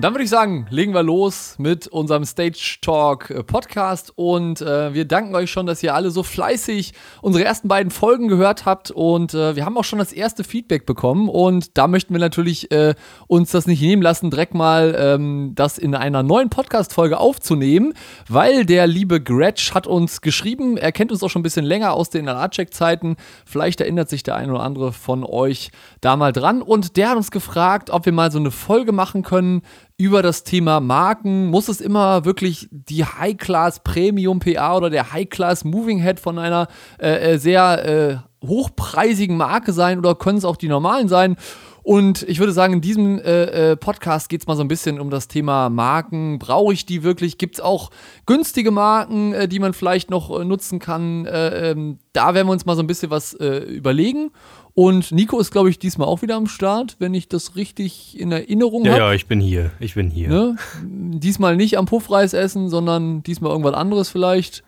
Dann würde ich sagen, legen wir los mit unserem Stage Talk äh, Podcast. Und äh, wir danken euch schon, dass ihr alle so fleißig unsere ersten beiden Folgen gehört habt. Und äh, wir haben auch schon das erste Feedback bekommen. Und da möchten wir natürlich äh, uns das nicht nehmen lassen, direkt mal ähm, das in einer neuen Podcast-Folge aufzunehmen, weil der liebe Gretsch hat uns geschrieben, er kennt uns auch schon ein bisschen länger aus den NLA-Check-Zeiten, vielleicht erinnert sich der ein oder andere von euch da mal dran. Und der hat uns gefragt, ob wir mal so eine Folge machen können, über das Thema Marken. Muss es immer wirklich die High-Class Premium PA oder der High-Class Moving Head von einer äh, äh, sehr äh, hochpreisigen Marke sein oder können es auch die normalen sein? Und ich würde sagen, in diesem äh, äh Podcast geht es mal so ein bisschen um das Thema Marken. Brauche ich die wirklich? Gibt es auch günstige Marken, äh, die man vielleicht noch äh, nutzen kann? Äh, ähm, da werden wir uns mal so ein bisschen was überlegen. Und Nico ist, glaube ich, diesmal auch wieder am Start, wenn ich das richtig in Erinnerung habe. Ja, ja, ich bin hier. Ich bin hier. Ne? Diesmal nicht am Puffreis essen, sondern diesmal irgendwas anderes vielleicht.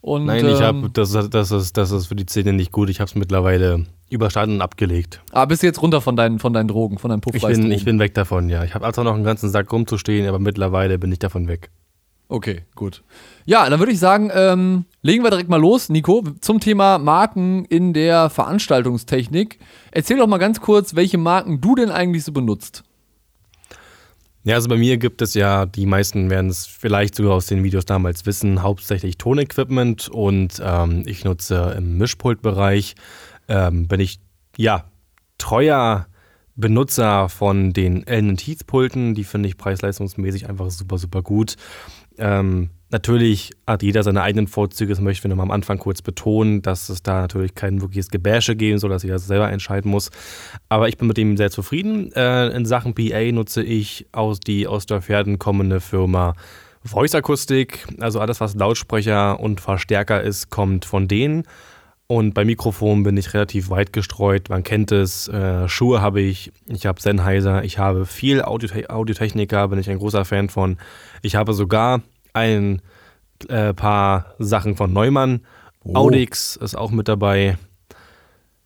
Und, Nein, ich habe, ähm, das, das, ist, das ist für die Zähne nicht gut. Ich habe es mittlerweile überstanden und abgelegt. Ah, bist du jetzt runter von deinen, von deinen Drogen, von deinen Puffreis? Ich bin, ich bin weg davon, ja. Ich habe also noch einen ganzen Sack rumzustehen, aber mittlerweile bin ich davon weg. Okay, gut. Ja, dann würde ich sagen, ähm, legen wir direkt mal los, Nico, zum Thema Marken in der Veranstaltungstechnik. Erzähl doch mal ganz kurz, welche Marken du denn eigentlich so benutzt. Ja, also bei mir gibt es ja, die meisten werden es vielleicht sogar aus den Videos damals wissen, hauptsächlich Tonequipment und ähm, ich nutze im Mischpultbereich, ähm, bin ich ja treuer Benutzer von den Ellen Heath Pulten, die finde ich preis-leistungsmäßig einfach super, super gut. Ähm, natürlich hat jeder seine eigenen Vorzüge, das möchten wir nochmal am Anfang kurz betonen, dass es da natürlich kein wirkliches Gebäsche geben soll, dass jeder selber entscheiden muss. Aber ich bin mit dem sehr zufrieden. Äh, in Sachen PA nutze ich aus die aus der Pferden kommende Firma Voice Akustik. Also alles, was Lautsprecher und Verstärker ist, kommt von denen. Und bei Mikrofon bin ich relativ weit gestreut. Man kennt es. Äh, Schuhe habe ich. Ich habe Sennheiser. Ich habe viel Audiotech Audiotechniker. Bin ich ein großer Fan von. Ich habe sogar ein äh, paar Sachen von Neumann. Oh. Audix ist auch mit dabei.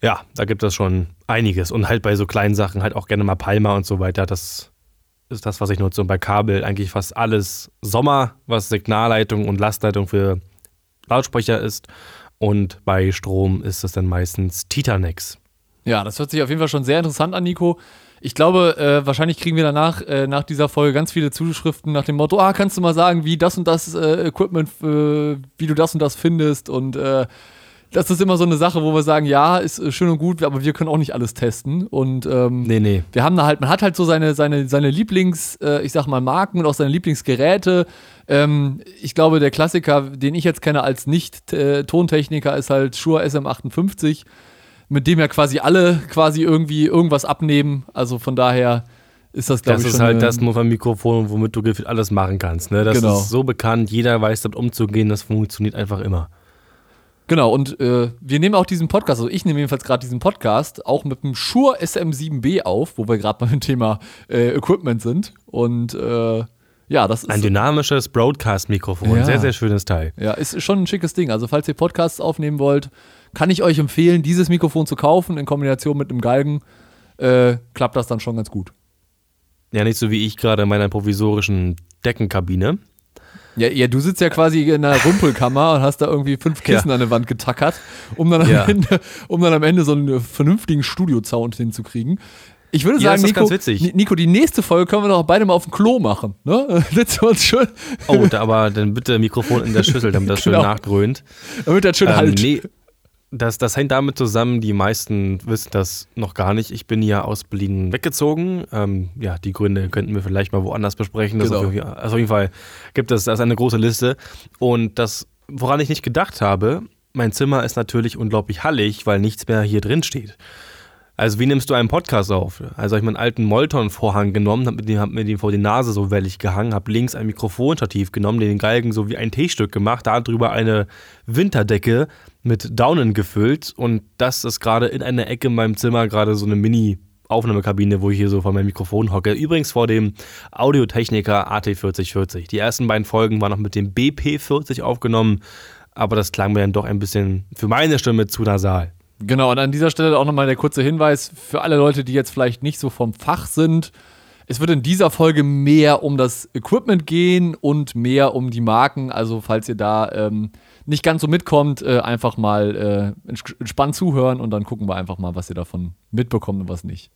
Ja, da gibt es schon einiges. Und halt bei so kleinen Sachen halt auch gerne mal Palma und so weiter. Das ist das, was ich nutze. Und bei Kabel eigentlich fast alles Sommer, was Signalleitung und Lastleitung für Lautsprecher ist. Und bei Strom ist es dann meistens Titanex. Ja, das hört sich auf jeden Fall schon sehr interessant an, Nico. Ich glaube, äh, wahrscheinlich kriegen wir danach, äh, nach dieser Folge, ganz viele Zuschriften nach dem Motto: Ah, kannst du mal sagen, wie das und das äh, Equipment, äh, wie du das und das findest? Und äh, das ist immer so eine Sache, wo wir sagen: Ja, ist äh, schön und gut, aber wir können auch nicht alles testen. Und ähm, nee, nee. wir haben da halt, man hat halt so seine, seine, seine Lieblings, ich sag mal, Marken und auch seine Lieblingsgeräte. Ähm, ich glaube, der Klassiker, den ich jetzt kenne als Nicht-Tontechniker, ist halt Shure SM58, mit dem ja quasi alle quasi irgendwie irgendwas abnehmen. Also von daher ist das, glaube ich, Das ist halt das Mikrofon, womit du gefühlt alles machen kannst. Ne? Das genau. ist so bekannt, jeder weiß damit umzugehen, das funktioniert einfach immer. Genau, und äh, wir nehmen auch diesen Podcast, also ich nehme jedenfalls gerade diesen Podcast auch mit dem Shure SM7B auf, wo wir gerade beim Thema äh, Equipment sind. Und äh, ja, das ist. Ein dynamisches Broadcast-Mikrofon. Ja. Sehr, sehr schönes Teil. Ja, ist schon ein schickes Ding. Also, falls ihr Podcasts aufnehmen wollt, kann ich euch empfehlen, dieses Mikrofon zu kaufen in Kombination mit einem Galgen. Äh, klappt das dann schon ganz gut. Ja, nicht so wie ich gerade in meiner provisorischen Deckenkabine. Ja, ja, du sitzt ja quasi in einer Rumpelkammer und hast da irgendwie fünf Kissen ja. an der Wand getackert, um dann, am ja. Ende, um dann am Ende so einen vernünftigen Studio-Sound hinzukriegen. Ich würde sagen, Nico, Nico, die nächste Folge können wir doch beide mal auf dem Klo machen. Ne? Setzen wir uns schön. Oh, aber dann bitte Mikrofon in der Schüssel, damit das genau. schön nachgrönt. Damit das schön ähm, halt. Nee, das, das hängt damit zusammen, die meisten wissen das noch gar nicht. Ich bin ja aus Berlin weggezogen. Ähm, ja, die Gründe könnten wir vielleicht mal woanders besprechen. Genau. Auf, jeden, also auf jeden Fall gibt es das eine große Liste. Und das, woran ich nicht gedacht habe, mein Zimmer ist natürlich unglaublich hallig, weil nichts mehr hier drin steht. Also wie nimmst du einen Podcast auf? Also habe ich meinen alten Molton-Vorhang genommen, habe hab mir den vor die Nase so wellig gehangen, habe links ein Mikrofonstativ genommen, den Galgen so wie ein T-Stück gemacht, darüber eine Winterdecke mit Daunen gefüllt und das ist gerade in einer Ecke in meinem Zimmer gerade so eine Mini- Aufnahmekabine, wo ich hier so vor meinem Mikrofon hocke. Übrigens vor dem Audiotechniker AT4040. Die ersten beiden Folgen waren noch mit dem BP40 aufgenommen, aber das klang mir dann doch ein bisschen für meine Stimme zu nasal. Genau, und an dieser Stelle auch nochmal der kurze Hinweis für alle Leute, die jetzt vielleicht nicht so vom Fach sind. Es wird in dieser Folge mehr um das Equipment gehen und mehr um die Marken. Also, falls ihr da ähm, nicht ganz so mitkommt, äh, einfach mal äh, entspannt zuhören und dann gucken wir einfach mal, was ihr davon mitbekommt und was nicht.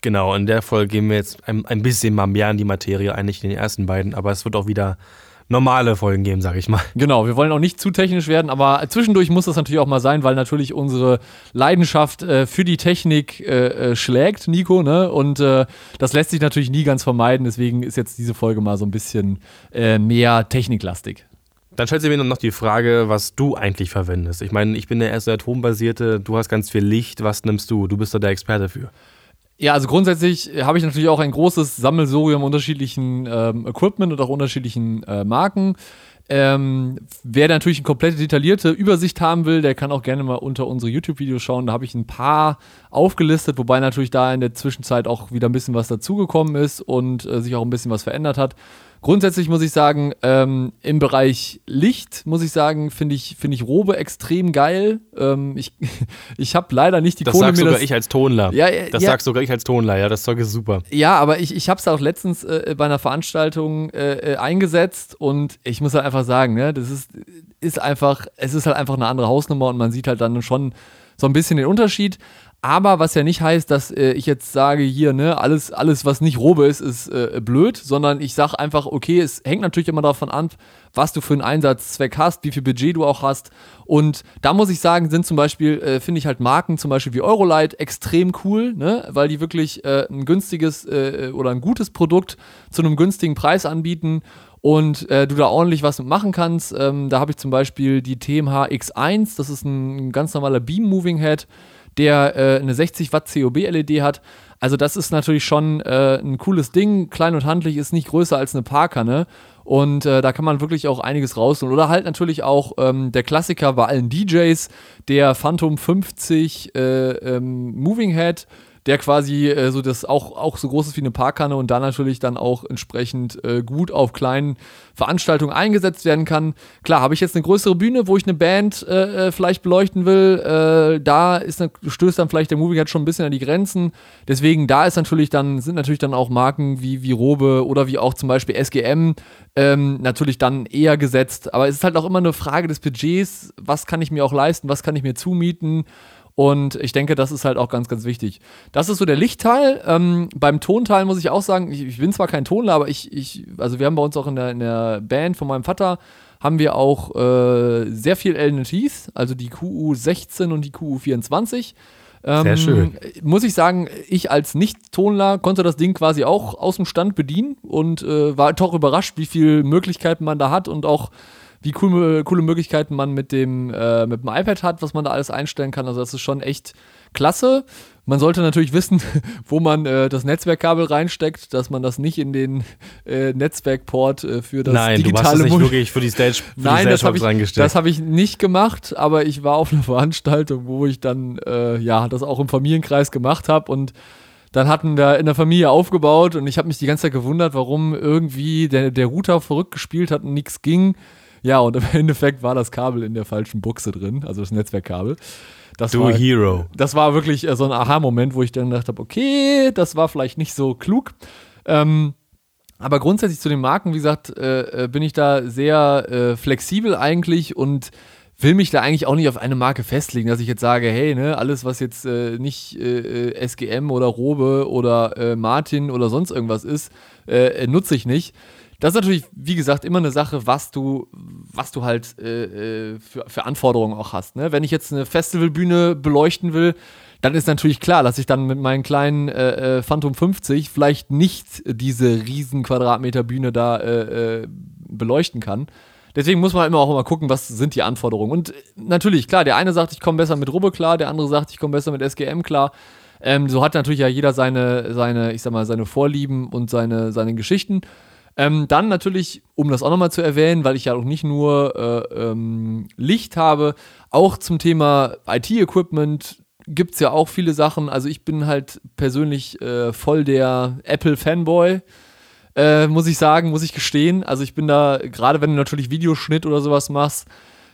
Genau, in der Folge gehen wir jetzt ein, ein bisschen mal mehr in die Materie, eigentlich in den ersten beiden, aber es wird auch wieder normale Folgen geben, sag ich mal. Genau, wir wollen auch nicht zu technisch werden, aber zwischendurch muss das natürlich auch mal sein, weil natürlich unsere Leidenschaft äh, für die Technik äh, äh, schlägt, Nico, ne? Und äh, das lässt sich natürlich nie ganz vermeiden, deswegen ist jetzt diese Folge mal so ein bisschen äh, mehr techniklastig. Dann stellt sich mir noch die Frage, was du eigentlich verwendest. Ich meine, ich bin der erste Atombasierte, du hast ganz viel Licht, was nimmst du? Du bist da der Experte für. Ja, also grundsätzlich habe ich natürlich auch ein großes Sammelsurium unterschiedlichen ähm, Equipment und auch unterschiedlichen äh, Marken. Ähm, wer natürlich eine komplette detaillierte Übersicht haben will, der kann auch gerne mal unter unsere YouTube-Videos schauen. Da habe ich ein paar aufgelistet, wobei natürlich da in der Zwischenzeit auch wieder ein bisschen was dazugekommen ist und äh, sich auch ein bisschen was verändert hat. Grundsätzlich muss ich sagen, ähm, im Bereich Licht muss ich sagen, finde ich, find ich Robe extrem geil. Ähm, ich ich habe leider nicht die das Kohle sagst mir sogar das, ich als Tonler. Ja, ja, das ja. sagst sogar ich als Tonler. Ja, das Zeug ist super. Ja, aber ich, ich habe es auch letztens äh, bei einer Veranstaltung äh, äh, eingesetzt und ich muss halt einfach sagen, ne, das ist, ist einfach, es ist halt einfach eine andere Hausnummer und man sieht halt dann schon so ein bisschen den Unterschied. Aber was ja nicht heißt, dass äh, ich jetzt sage, hier, ne, alles, alles, was nicht Robe ist, ist äh, blöd, sondern ich sage einfach, okay, es hängt natürlich immer davon an, was du für einen Einsatzzweck hast, wie viel Budget du auch hast. Und da muss ich sagen, sind zum Beispiel, äh, finde ich halt Marken, zum Beispiel wie Eurolight, extrem cool, ne, weil die wirklich äh, ein günstiges äh, oder ein gutes Produkt zu einem günstigen Preis anbieten und äh, du da ordentlich was machen kannst. Ähm, da habe ich zum Beispiel die TMH X1, das ist ein ganz normaler Beam Moving Head der äh, eine 60 Watt COB-LED hat. Also das ist natürlich schon äh, ein cooles Ding. Klein und handlich ist nicht größer als eine Parkanne. Und äh, da kann man wirklich auch einiges rausholen. Oder halt natürlich auch ähm, der Klassiker bei allen DJs, der Phantom 50 äh, ähm, Moving Head der quasi äh, so das auch, auch so groß ist wie eine Parkkanne und da natürlich dann auch entsprechend äh, gut auf kleinen Veranstaltungen eingesetzt werden kann. Klar, habe ich jetzt eine größere Bühne, wo ich eine Band äh, äh vielleicht beleuchten will, äh, da ist, stößt dann vielleicht der Movie halt schon ein bisschen an die Grenzen. Deswegen, da ist natürlich dann, sind natürlich dann auch Marken wie, wie Robe oder wie auch zum Beispiel SGM ähm, natürlich dann eher gesetzt. Aber es ist halt auch immer eine Frage des Budgets, was kann ich mir auch leisten, was kann ich mir zumieten. Und ich denke, das ist halt auch ganz, ganz wichtig. Das ist so der Lichtteil. Ähm, beim Tonteil muss ich auch sagen, ich, ich, bin zwar kein Tonler, aber ich, ich, also wir haben bei uns auch in der, in der Band von meinem Vater, haben wir auch äh, sehr viel LNTs, also die QU16 und die QU24. Ähm, Sehr schön. Muss ich sagen, ich als Nicht-Tonler konnte das Ding quasi auch aus dem Stand bedienen und äh, war doch überrascht, wie viele Möglichkeiten man da hat und auch wie cool, coole Möglichkeiten man mit dem, äh, mit dem iPad hat, was man da alles einstellen kann. Also das ist schon echt klasse. Man sollte natürlich wissen, wo man äh, das Netzwerkkabel reinsteckt, dass man das nicht in den äh, Netzwerkport äh, für das Nein, digitale du hast es nicht wirklich für die Stage, für Nein, die das habe ich, das hab ich nicht gemacht, aber ich war auf einer Veranstaltung, wo ich dann äh, ja das auch im Familienkreis gemacht habe und dann hatten wir in der Familie aufgebaut und ich habe mich die ganze Zeit gewundert, warum irgendwie der, der Router verrückt gespielt hat und nichts ging. Ja, und im Endeffekt war das Kabel in der falschen Buchse drin, also das Netzwerkkabel. Das du war, Hero. Das war wirklich äh, so ein Aha-Moment, wo ich dann gedacht habe, okay, das war vielleicht nicht so klug. Ähm, aber grundsätzlich zu den Marken, wie gesagt, äh, äh, bin ich da sehr äh, flexibel eigentlich und will mich da eigentlich auch nicht auf eine Marke festlegen, dass ich jetzt sage, hey, ne, alles, was jetzt äh, nicht äh, SGM oder Robe oder Martin oder sonst irgendwas ist, nutze ich nicht. Das ist natürlich, wie gesagt, immer eine Sache, was du, was du halt äh, äh, für, für Anforderungen auch hast. Ne? Wenn ich jetzt eine Festivalbühne beleuchten will, dann ist natürlich klar, dass ich dann mit meinen kleinen äh, äh Phantom 50 vielleicht nicht diese riesen Quadratmeter Bühne da äh, äh, beleuchten kann. Deswegen muss man immer auch immer gucken, was sind die Anforderungen. Und natürlich, klar, der eine sagt, ich komme besser mit Rubbe klar, der andere sagt, ich komme besser mit SGM klar. Ähm, so hat natürlich ja jeder seine, seine, ich sag mal, seine Vorlieben und seine, seine Geschichten. Ähm, dann natürlich, um das auch nochmal zu erwähnen, weil ich ja auch nicht nur äh, ähm, Licht habe, auch zum Thema IT-Equipment gibt es ja auch viele Sachen. Also ich bin halt persönlich äh, voll der Apple-Fanboy. Äh, muss ich sagen, muss ich gestehen. Also ich bin da, gerade wenn du natürlich Videoschnitt oder sowas machst,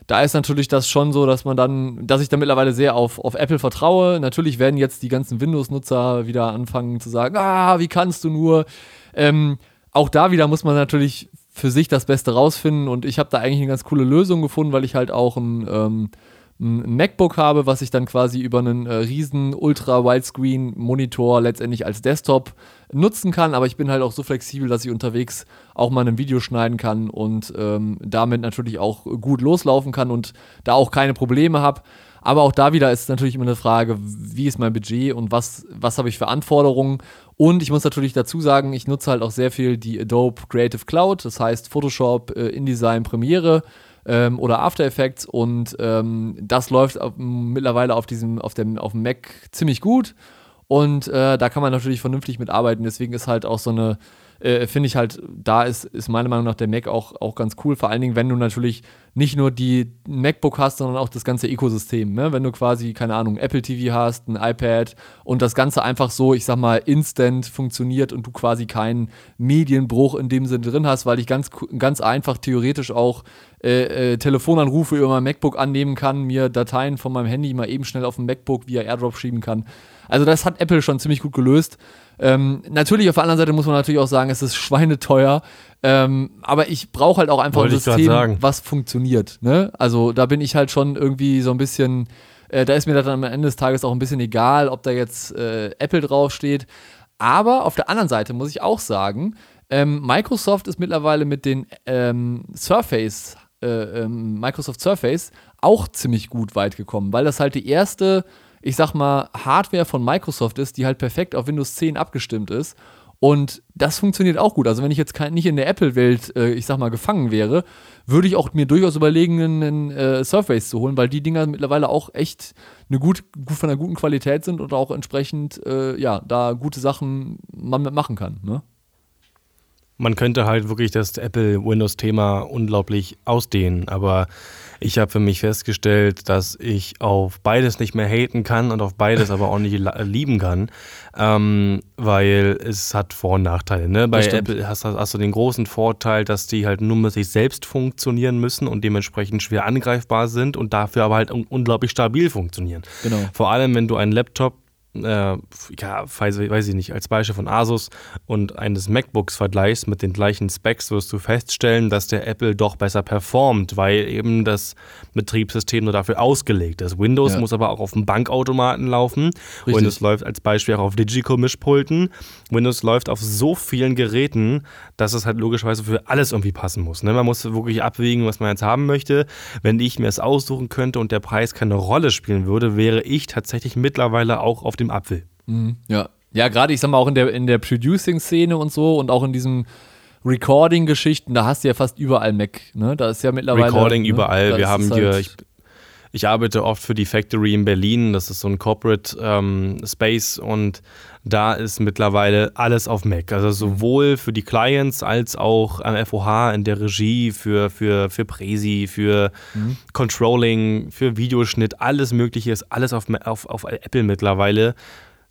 da ist natürlich das schon so, dass man dann, dass ich da mittlerweile sehr auf, auf Apple vertraue. Natürlich werden jetzt die ganzen Windows-Nutzer wieder anfangen zu sagen, ah, wie kannst du nur? Ähm, auch da wieder muss man natürlich für sich das Beste rausfinden und ich habe da eigentlich eine ganz coole Lösung gefunden, weil ich halt auch ein, ähm, ein MacBook habe, was ich dann quasi über einen äh, riesen Ultra-Widescreen-Monitor letztendlich als Desktop nutzen kann, aber ich bin halt auch so flexibel, dass ich unterwegs auch mal ein Video schneiden kann und ähm, damit natürlich auch gut loslaufen kann und da auch keine Probleme habe. Aber auch da wieder ist natürlich immer eine Frage, wie ist mein Budget und was, was habe ich für Anforderungen. Und ich muss natürlich dazu sagen, ich nutze halt auch sehr viel die Adobe Creative Cloud, das heißt Photoshop, äh, InDesign, Premiere ähm, oder After Effects und ähm, das läuft auf, mittlerweile auf diesem, auf dem, auf dem Mac ziemlich gut. Und äh, da kann man natürlich vernünftig mitarbeiten. Deswegen ist halt auch so eine äh, finde ich halt, da ist, ist meiner Meinung nach der Mac auch, auch ganz cool. Vor allen Dingen, wenn du natürlich nicht nur die MacBook hast, sondern auch das ganze Ökosystem. Ne? Wenn du quasi, keine Ahnung, Apple TV hast, ein iPad und das Ganze einfach so, ich sag mal, instant funktioniert und du quasi keinen Medienbruch in dem Sinne drin hast, weil ich ganz, ganz einfach theoretisch auch äh, äh, Telefonanrufe über mein MacBook annehmen kann, mir Dateien von meinem Handy mal eben schnell auf dem MacBook via AirDrop schieben kann. Also das hat Apple schon ziemlich gut gelöst. Ähm, natürlich, auf der anderen Seite muss man natürlich auch sagen, es ist schweineteuer. Ähm, aber ich brauche halt auch einfach ein System, was funktioniert. Ne? Also da bin ich halt schon irgendwie so ein bisschen, äh, da ist mir dann am Ende des Tages auch ein bisschen egal, ob da jetzt äh, Apple draufsteht. Aber auf der anderen Seite muss ich auch sagen, ähm, Microsoft ist mittlerweile mit den ähm, Surface, äh, ähm, Microsoft Surface auch ziemlich gut weit gekommen, weil das halt die erste ich sag mal, Hardware von Microsoft ist, die halt perfekt auf Windows 10 abgestimmt ist. Und das funktioniert auch gut. Also wenn ich jetzt kein, nicht in der Apple-Welt, äh, ich sag mal, gefangen wäre, würde ich auch mir durchaus überlegen, einen äh, Surface zu holen, weil die Dinger mittlerweile auch echt eine gut, von einer guten Qualität sind und auch entsprechend, äh, ja, da gute Sachen man mitmachen kann. Ne? Man könnte halt wirklich das Apple-Windows-Thema unglaublich ausdehnen, aber ich habe für mich festgestellt, dass ich auf beides nicht mehr haten kann und auf beides aber auch nicht lieben kann, ähm, weil es hat Vor- und Nachteile. Ne? Bei Apple hast, hast, du den großen Vorteil, dass die halt nur mit sich selbst funktionieren müssen und dementsprechend schwer angreifbar sind und dafür aber halt unglaublich stabil funktionieren. Genau. Vor allem, wenn du einen Laptop äh, ja, weiß, weiß, ich nicht, als Beispiel von Asus und eines MacBooks vergleichst mit den gleichen Specs, wirst du feststellen, dass der Apple doch besser performt, weil eben das Betriebssystem nur dafür ausgelegt ist. Windows ja. muss aber auch auf dem Bankautomaten laufen. Richtig. Windows läuft als Beispiel auch auf Digico-Mischpulten. Windows läuft auf so vielen Geräten, dass es halt logischerweise für alles irgendwie passen muss. Ne? Man muss wirklich abwägen, was man jetzt haben möchte. Wenn ich mir es aussuchen könnte und der Preis keine Rolle spielen würde, wäre ich tatsächlich mittlerweile auch auf dem Apfel. Mhm, ja. Ja, gerade ich sag mal auch in der, in der Producing-Szene und so und auch in diesem Recording-Geschichten, da hast du ja fast überall Mac, ne? Da ist ja mittlerweile. Recording ne? überall. Wir haben hier, halt ich, ich, arbeite oft für die Factory in Berlin, das ist so ein Corporate ähm, Space und da ist mittlerweile alles auf Mac. Also sowohl für die Clients als auch am FOH in der Regie, für, für, für Presi, für mhm. Controlling, für Videoschnitt, alles Mögliche ist alles auf, auf, auf Apple mittlerweile.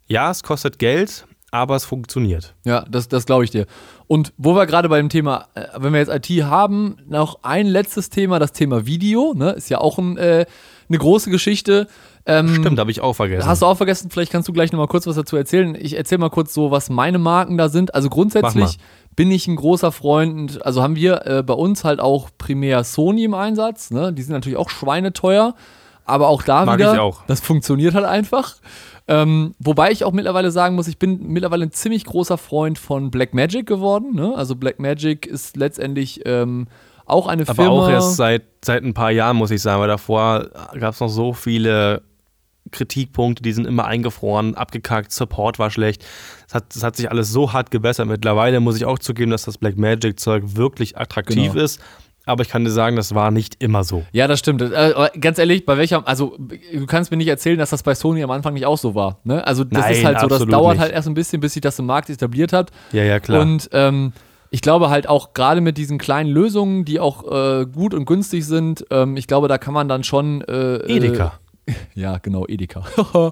Ja, es kostet Geld, aber es funktioniert. Ja, das, das glaube ich dir. Und wo wir gerade bei dem Thema, äh, wenn wir jetzt IT haben, noch ein letztes Thema, das Thema Video, ne, ist ja auch ein, äh, eine große Geschichte. Ähm, Stimmt, habe ich auch vergessen. Hast du auch vergessen? Vielleicht kannst du gleich noch mal kurz was dazu erzählen. Ich erzähle mal kurz so, was meine Marken da sind. Also grundsätzlich bin ich ein großer Freund, also haben wir äh, bei uns halt auch primär Sony im Einsatz. Ne? Die sind natürlich auch schweineteuer, aber auch da Mag wieder, auch. das funktioniert halt einfach. Ähm, wobei ich auch mittlerweile sagen muss, ich bin mittlerweile ein ziemlich großer Freund von Blackmagic geworden. Ne? Also Blackmagic ist letztendlich ähm, auch eine Aber Firma. Aber auch erst seit, seit ein paar Jahren, muss ich sagen, weil davor gab es noch so viele Kritikpunkte, die sind immer eingefroren, abgekackt, Support war schlecht. Das hat, das hat sich alles so hart gebessert. Mittlerweile muss ich auch zugeben, dass das Black Magic Zeug wirklich attraktiv genau. ist. Aber ich kann dir sagen, das war nicht immer so. Ja, das stimmt. Äh, ganz ehrlich, bei welcher, also du kannst mir nicht erzählen, dass das bei Sony am Anfang nicht auch so war. Ne? Also das Nein, ist halt so, das dauert nicht. halt erst ein bisschen, bis sich das im Markt etabliert hat. Ja, ja, klar. Und ähm, ich glaube halt auch gerade mit diesen kleinen Lösungen, die auch äh, gut und günstig sind, ähm, ich glaube, da kann man dann schon. Äh, Edeka. Äh, ja, genau, Edeka.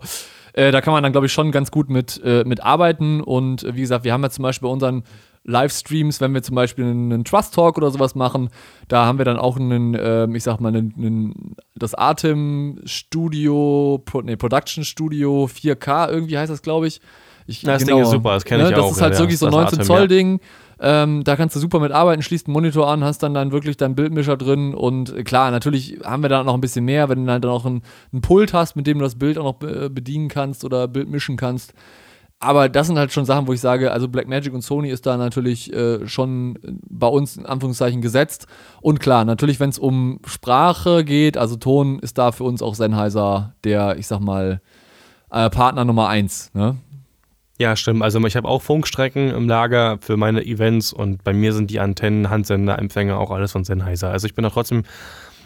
äh, da kann man dann, glaube ich, schon ganz gut mit, äh, mit arbeiten. Und äh, wie gesagt, wir haben ja zum Beispiel bei unseren Livestreams, wenn wir zum Beispiel einen, Trust Talk oder sowas machen, da haben wir dann auch einen, äh, ich sag mal, einen, einen, das Atem Studio, Pro, nee, Production Studio 4K, irgendwie heißt das, glaube ich. ich. Das genau, Ding ist super, das kenne ich ne, auch. Das ist halt ja, wirklich so ein 19 Zoll Ding. Ähm, da kannst du super mit arbeiten, schließt einen Monitor an, hast dann, dann wirklich deinen Bildmischer drin und äh, klar, natürlich haben wir da noch ein bisschen mehr, wenn du halt dann auch einen, einen Pult hast, mit dem du das Bild auch noch äh, bedienen kannst oder Bild mischen kannst. Aber das sind halt schon Sachen, wo ich sage, also Blackmagic und Sony ist da natürlich äh, schon bei uns in Anführungszeichen gesetzt. Und klar, natürlich, wenn es um Sprache geht, also Ton, ist da für uns auch Sennheiser der, ich sag mal, äh, Partner Nummer eins. Ne? Ja, stimmt. Also ich habe auch Funkstrecken im Lager für meine Events und bei mir sind die Antennen, Handsender, Empfänger auch alles von Sennheiser. Also ich bin auch trotzdem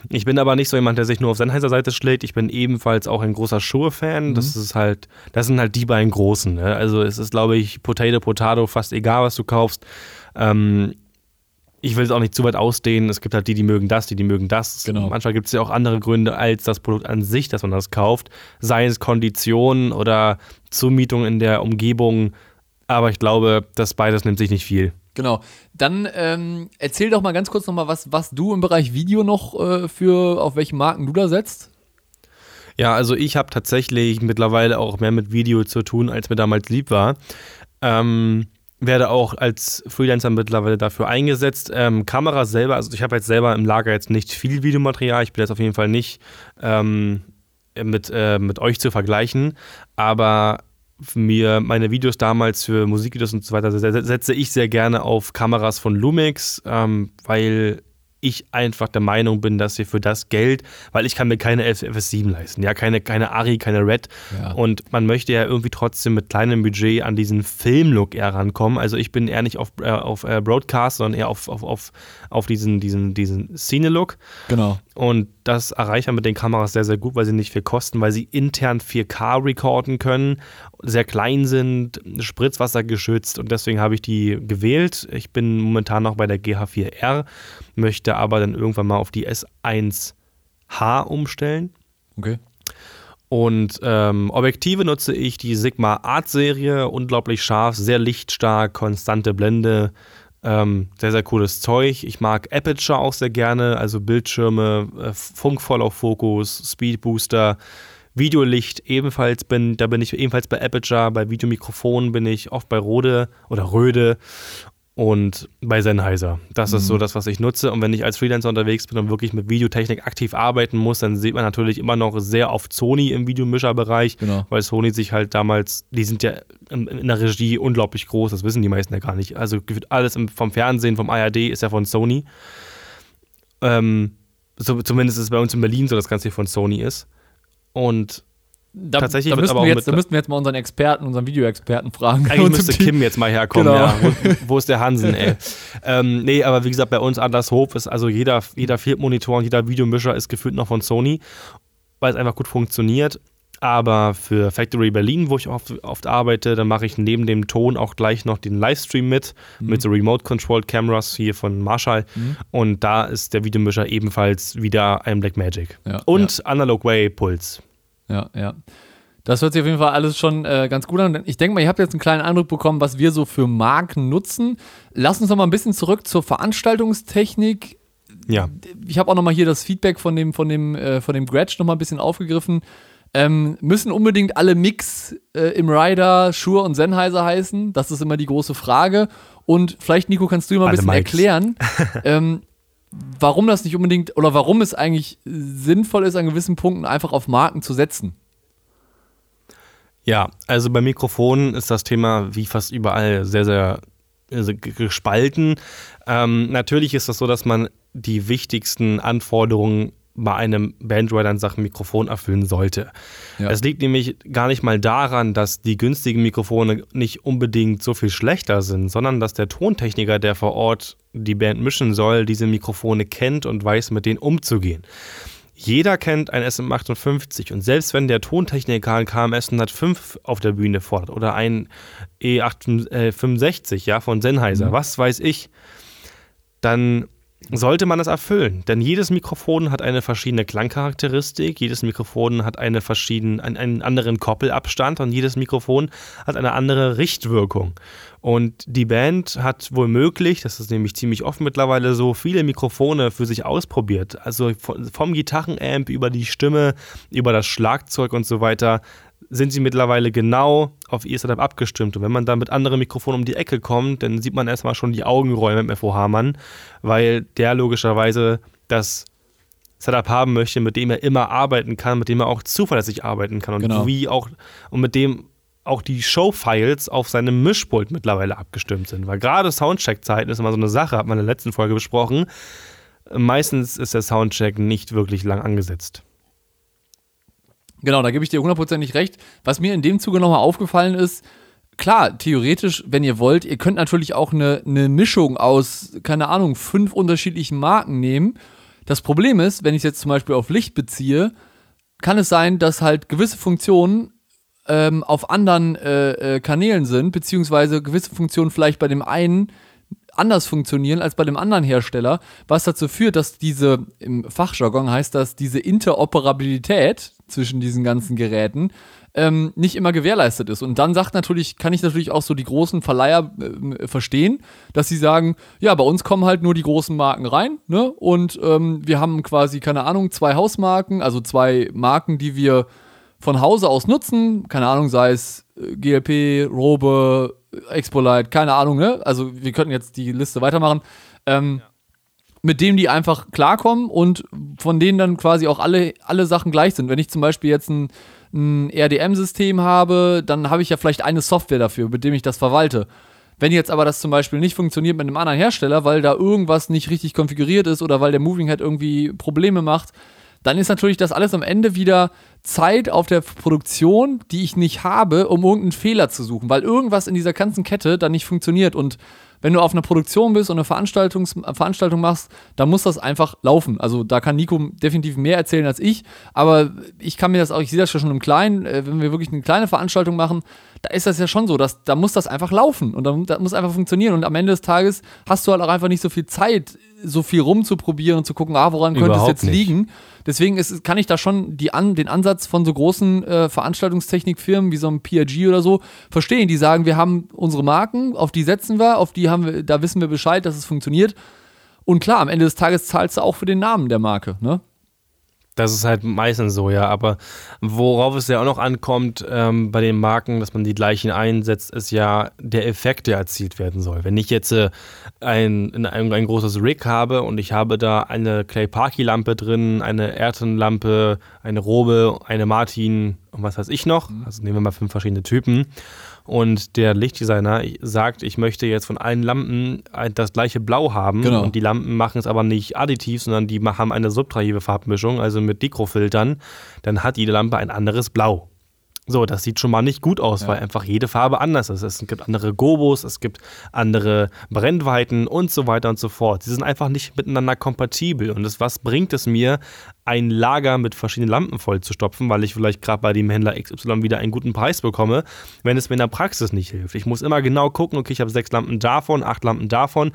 ich bin aber nicht so jemand, der sich nur auf Sennheiser Seite schlägt. Ich bin ebenfalls auch ein großer Shure-Fan. Mhm. Das ist halt, das sind halt die beiden großen. Ne? Also es ist, glaube ich, Potato, Potato, fast egal, was du kaufst. Ähm, ich will es auch nicht zu weit ausdehnen. Es gibt halt die, die mögen das, die, die mögen das. Genau. Manchmal gibt es ja auch andere Gründe als das Produkt an sich, dass man das kauft. Sei es Konditionen oder Zumietung in der Umgebung. Aber ich glaube, das beides nimmt sich nicht viel. Genau. Dann ähm, erzähl doch mal ganz kurz nochmal, was, was du im Bereich Video noch äh, für, auf welche Marken du da setzt. Ja, also ich habe tatsächlich mittlerweile auch mehr mit Video zu tun, als mir damals lieb war. Ähm, werde auch als Freelancer mittlerweile dafür eingesetzt. Ähm, Kamera selber, also ich habe jetzt selber im Lager jetzt nicht viel Videomaterial. Ich bin jetzt auf jeden Fall nicht ähm, mit, äh, mit euch zu vergleichen, aber mir meine Videos damals für Musikvideos und so weiter setze ich sehr gerne auf Kameras von Lumix, ähm, weil ich einfach der Meinung bin, dass wir für das Geld, weil ich kann mir keine FS7 leisten, ja, keine, keine Ari, keine Red. Ja. Und man möchte ja irgendwie trotzdem mit kleinem Budget an diesen Filmlook eher rankommen. Also ich bin eher nicht auf, äh, auf äh, Broadcast, sondern eher auf, auf, auf, auf diesen, diesen, diesen Szene-Look. Genau. Und das erreicht man mit den Kameras sehr, sehr gut, weil sie nicht viel kosten, weil sie intern 4K recorden können, sehr klein sind, Spritzwasser geschützt und deswegen habe ich die gewählt. Ich bin momentan noch bei der GH4R, möchte aber dann irgendwann mal auf die S1H umstellen. Okay. Und ähm, Objektive nutze ich die Sigma Art Serie, unglaublich scharf, sehr lichtstark, konstante Blende, ähm, sehr, sehr cooles Zeug. Ich mag Aperture auch sehr gerne, also Bildschirme, äh, Funkvollauffokus, Speed Booster, Videolicht ebenfalls bin, da bin ich ebenfalls bei Aperture, bei Videomikrofonen bin ich oft bei Rode oder Röde und bei Sennheiser. Das mhm. ist so mhm. das, was ich nutze. Und wenn ich als Freelancer unterwegs bin und wirklich mit Videotechnik aktiv arbeiten muss, dann sieht man natürlich immer noch sehr oft Sony im Videomischerbereich, genau. weil Sony sich halt damals, die sind ja in der Regie unglaublich groß, das wissen die meisten ja gar nicht. Also alles vom Fernsehen, vom ARD ist ja von Sony. Ähm, so, zumindest ist es bei uns in Berlin so, dass das Ganze von Sony ist. Und da, Tatsächlich da müssten, wir jetzt, da müssten wir jetzt mal unseren Experten, unseren Videoexperten fragen. Eigentlich müsste Kim jetzt mal herkommen, genau. ja. Wo, wo, ist der Hansen, ey? ähm, nee, aber wie gesagt, bei uns Andershof ist also jeder, jeder Viertmonitor und jeder Videomischer ist gefühlt noch von Sony, weil es einfach gut funktioniert. Aber für Factory Berlin, wo ich oft, oft arbeite, da mache ich neben dem Ton auch gleich noch den Livestream mit, mhm. mit so Remote-Controlled Cameras hier von Marshall. Mhm. Und da ist der Videomischer ebenfalls wieder ein Blackmagic. Ja, und ja. Analog Way Puls ja, ja. Das hört sich auf jeden Fall alles schon äh, ganz gut an. Ich denke mal, ihr habt jetzt einen kleinen Eindruck bekommen, was wir so für Marken nutzen. Lass uns noch mal ein bisschen zurück zur Veranstaltungstechnik. Ja. Ich habe auch noch mal hier das Feedback von dem, von dem, äh, von dem Gretsch noch mal ein bisschen aufgegriffen. Ähm, müssen unbedingt alle Mix äh, im Rider Shure und Sennheiser heißen? Das ist immer die große Frage. Und vielleicht, Nico, kannst du mal ein bisschen Mikes. erklären, ähm, warum das nicht unbedingt oder warum es eigentlich sinnvoll ist, an gewissen Punkten einfach auf Marken zu setzen. Ja, also bei Mikrofonen ist das Thema wie fast überall sehr, sehr gespalten. Ähm, natürlich ist das so, dass man die wichtigsten Anforderungen bei einem Bandrider in Sachen Mikrofon erfüllen sollte. Ja. Es liegt nämlich gar nicht mal daran, dass die günstigen Mikrofone nicht unbedingt so viel schlechter sind, sondern dass der Tontechniker, der vor Ort die Band mischen soll, diese Mikrofone kennt und weiß, mit denen umzugehen. Jeder kennt ein SM58 und selbst wenn der Tontechniker ein KMS 105 auf der Bühne fordert oder ein E865 ja, von Sennheiser, mhm. was weiß ich, dann sollte man das erfüllen. Denn jedes Mikrofon hat eine verschiedene Klangcharakteristik, jedes Mikrofon hat eine verschieden, einen, einen anderen Koppelabstand und jedes Mikrofon hat eine andere Richtwirkung. Und die Band hat wohl möglich, das ist nämlich ziemlich oft mittlerweile so, viele Mikrofone für sich ausprobiert. Also vom Gitarrenamp über die Stimme, über das Schlagzeug und so weiter sind sie mittlerweile genau auf ihr Setup abgestimmt. Und wenn man dann mit anderen Mikrofonen um die Ecke kommt, dann sieht man erstmal schon die Augenräume mit FO Hamann, weil der logischerweise das Setup haben möchte, mit dem er immer arbeiten kann, mit dem er auch zuverlässig arbeiten kann und genau. wie auch und mit dem auch die Show-Files auf seinem Mischpult mittlerweile abgestimmt sind. Weil gerade Soundcheck-Zeiten ist immer so eine Sache, hat man in der letzten Folge besprochen. Meistens ist der Soundcheck nicht wirklich lang angesetzt. Genau, da gebe ich dir hundertprozentig recht. Was mir in dem Zuge nochmal aufgefallen ist, klar, theoretisch, wenn ihr wollt, ihr könnt natürlich auch eine, eine Mischung aus, keine Ahnung, fünf unterschiedlichen Marken nehmen. Das Problem ist, wenn ich es jetzt zum Beispiel auf Licht beziehe, kann es sein, dass halt gewisse Funktionen ähm, auf anderen äh, äh, Kanälen sind, beziehungsweise gewisse Funktionen vielleicht bei dem einen anders funktionieren als bei dem anderen Hersteller, was dazu führt, dass diese, im Fachjargon heißt das, diese Interoperabilität zwischen diesen ganzen Geräten ähm, nicht immer gewährleistet ist. Und dann sagt natürlich, kann ich natürlich auch so die großen Verleiher äh, verstehen, dass sie sagen, ja, bei uns kommen halt nur die großen Marken rein, ne? Und ähm, wir haben quasi, keine Ahnung, zwei Hausmarken, also zwei Marken, die wir von Hause aus nutzen, keine Ahnung, sei es äh, GLP, Robe, Expolite, keine Ahnung, ne? Also wir könnten jetzt die Liste weitermachen. Ähm, ja. Mit denen die einfach klarkommen und von denen dann quasi auch alle, alle Sachen gleich sind. Wenn ich zum Beispiel jetzt ein, ein RDM-System habe, dann habe ich ja vielleicht eine Software dafür, mit dem ich das verwalte. Wenn jetzt aber das zum Beispiel nicht funktioniert mit einem anderen Hersteller, weil da irgendwas nicht richtig konfiguriert ist oder weil der Moving Head irgendwie Probleme macht, dann ist natürlich das alles am Ende wieder Zeit auf der Produktion, die ich nicht habe, um irgendeinen Fehler zu suchen, weil irgendwas in dieser ganzen Kette dann nicht funktioniert. Und wenn du auf einer Produktion bist und eine Veranstaltungs Veranstaltung machst, dann muss das einfach laufen. Also da kann Nico definitiv mehr erzählen als ich, aber ich kann mir das auch, ich sehe das schon im Kleinen, äh, wenn wir wirklich eine kleine Veranstaltung machen, da ist das ja schon so, dass da muss das einfach laufen und da, muss einfach funktionieren und am Ende des Tages hast du halt auch einfach nicht so viel Zeit, so viel rumzuprobieren und zu gucken, ah, woran könnte es jetzt nicht. liegen. Deswegen ist, kann ich da schon die an, den Ansatz von so großen äh, Veranstaltungstechnikfirmen wie so einem PRG oder so verstehen. Die sagen, wir haben unsere Marken, auf die setzen wir, auf die haben wir, da wissen wir Bescheid, dass es funktioniert. Und klar, am Ende des Tages zahlst du auch für den Namen der Marke, ne? Das ist halt meistens so, ja. Aber worauf es ja auch noch ankommt ähm, bei den Marken, dass man die gleichen einsetzt, ist ja der Effekt, der erzielt werden soll. Wenn ich jetzt äh, ein, ein, ein, großes Rig habe und ich habe da eine Clay Parky-Lampe drin, eine Ayrton-Lampe, eine Robe, eine Martin und was weiß ich noch, mhm. also nehmen wir mal fünf verschiedene Typen und der Lichtdesigner sagt, ich möchte jetzt von allen Lampen das gleiche Blau haben. Genau. Und die Lampen machen es aber nicht additiv, sondern die haben eine subtrahive Farbmischung, also mit Dekrofiltern. Dann hat jede Lampe ein anderes Blau. So, das sieht schon mal nicht gut aus, ja. weil einfach jede Farbe anders ist. Es gibt andere Gobos, es gibt andere Brennweiten und so weiter und so fort. Sie sind einfach nicht miteinander kompatibel. Und das, was bringt es mir, ein Lager mit verschiedenen Lampen vollzustopfen, weil ich vielleicht gerade bei dem Händler XY wieder einen guten Preis bekomme, wenn es mir in der Praxis nicht hilft. Ich muss immer genau gucken, okay, ich habe sechs Lampen davon, acht Lampen davon,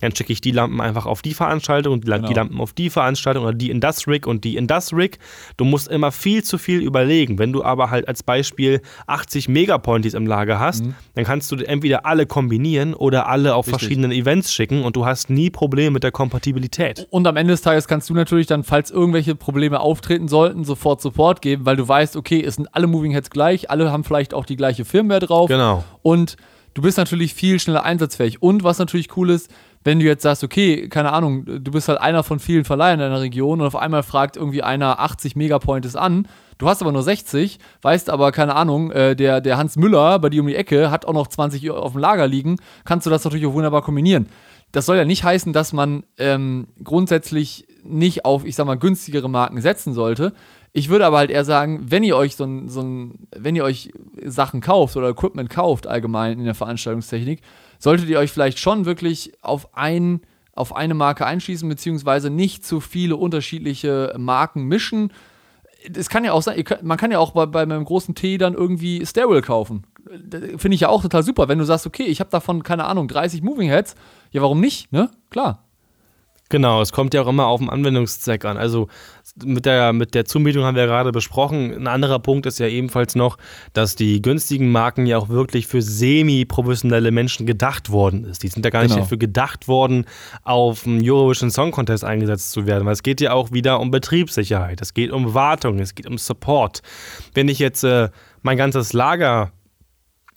dann schicke ich die Lampen einfach auf die Veranstaltung und die, genau. Lampen auf die Veranstaltung oder die in das Rig und die in das Rig. Du musst immer viel zu viel überlegen. Wenn du aber halt als Beispiel 80 Megapointies im Lager hast, mhm. dann kannst du entweder alle kombinieren oder alle auf Richtig. verschiedenen Events schicken und du hast nie Probleme mit der Kompatibilität. Und am Ende des Tages kannst du natürlich dann, falls irgendwelche irgendwelche Probleme auftreten sollten, sofort Support geben, weil du weißt, okay, es sind alle Moving Heads gleich, alle haben vielleicht auch die gleiche Firmware drauf. Genau. Und du bist natürlich viel schneller einsatzfähig. Und was natürlich cool ist, wenn du jetzt sagst, okay, keine Ahnung, du bist halt einer von vielen Verleihern in deiner Region und auf einmal fragt irgendwie einer 80 Megapoints an, du hast aber nur 60, weißt aber, keine Ahnung, äh, der, der Hans Müller bei dir um die Ecke hat auch noch 20 auf dem Lager liegen, kannst du das natürlich auch wunderbar kombinieren. Das soll ja nicht heißen, dass man ähm, grundsätzlich nicht auf, ich sag mal, günstigere Marken setzen sollte. Ich würde aber halt eher sagen, wenn ihr euch so ein, so ein, wenn ihr euch Sachen kauft oder Equipment kauft allgemein in der Veranstaltungstechnik, solltet ihr euch vielleicht schon wirklich auf ein, auf eine Marke einschließen, beziehungsweise nicht zu viele unterschiedliche Marken mischen. Es kann ja auch sein, könnt, man kann ja auch bei, bei meinem großen T dann irgendwie Stereo kaufen. Finde ich ja auch total super, wenn du sagst, okay, ich habe davon, keine Ahnung, 30 Moving Heads. Ja, warum nicht, ne? Klar. Genau, es kommt ja auch immer auf den Anwendungszweck an. Also mit der, mit der Zumietung haben wir ja gerade besprochen. Ein anderer Punkt ist ja ebenfalls noch, dass die günstigen Marken ja auch wirklich für semi-professionelle Menschen gedacht worden ist. Die sind ja gar nicht genau. dafür gedacht worden, auf dem Eurovision Song Contest eingesetzt zu werden, weil es geht ja auch wieder um Betriebssicherheit, es geht um Wartung, es geht um Support. Wenn ich jetzt äh, mein ganzes Lager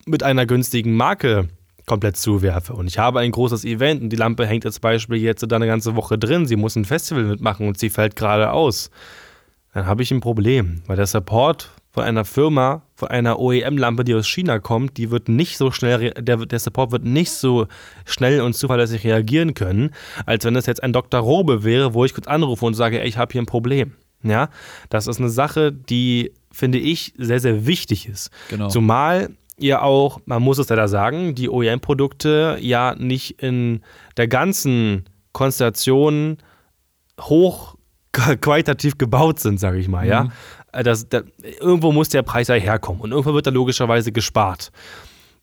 mit einer günstigen Marke komplett zuwerfe. Und ich habe ein großes Event und die Lampe hängt als Beispiel jetzt da eine ganze Woche drin. Sie muss ein Festival mitmachen und sie fällt gerade aus. Dann habe ich ein Problem, weil der Support von einer Firma, von einer OEM-Lampe, die aus China kommt, die wird nicht so schnell, der, der Support wird nicht so schnell und zuverlässig reagieren können, als wenn das jetzt ein Dr. Robe wäre, wo ich kurz anrufe und sage, ey, ich habe hier ein Problem. Ja, das ist eine Sache, die finde ich sehr, sehr wichtig ist. Genau. Zumal ja auch, man muss es leider sagen, die OEM-Produkte ja nicht in der ganzen Konstellation hoch qualitativ gebaut sind, sage ich mal, mhm. ja. Das, das, irgendwo muss der Preis ja herkommen und irgendwo wird da logischerweise gespart.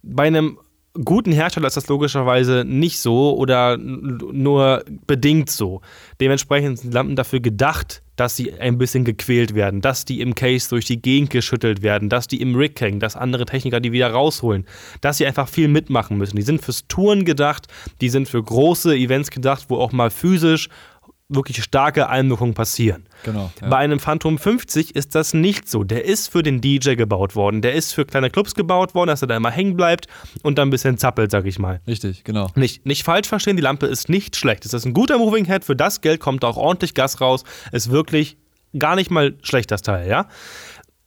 Bei einem guten Hersteller ist das logischerweise nicht so oder nur bedingt so. Dementsprechend sind Lampen dafür gedacht, dass sie ein bisschen gequält werden, dass die im Case durch die Gegend geschüttelt werden, dass die im Rig hängen, dass andere Techniker die wieder rausholen, dass sie einfach viel mitmachen müssen. Die sind fürs Touren gedacht, die sind für große Events gedacht, wo auch mal physisch wirklich starke Einwirkungen passieren. Genau, ja. Bei einem Phantom 50 ist das nicht so. Der ist für den DJ gebaut worden. Der ist für kleine Clubs gebaut worden, dass er da immer hängen bleibt und dann ein bisschen zappelt, sag ich mal. Richtig, genau. Nicht, nicht falsch verstehen, die Lampe ist nicht schlecht. Es ist ein guter Moving Head. Für das Geld kommt auch ordentlich Gas raus. Ist wirklich gar nicht mal schlecht, das Teil, ja.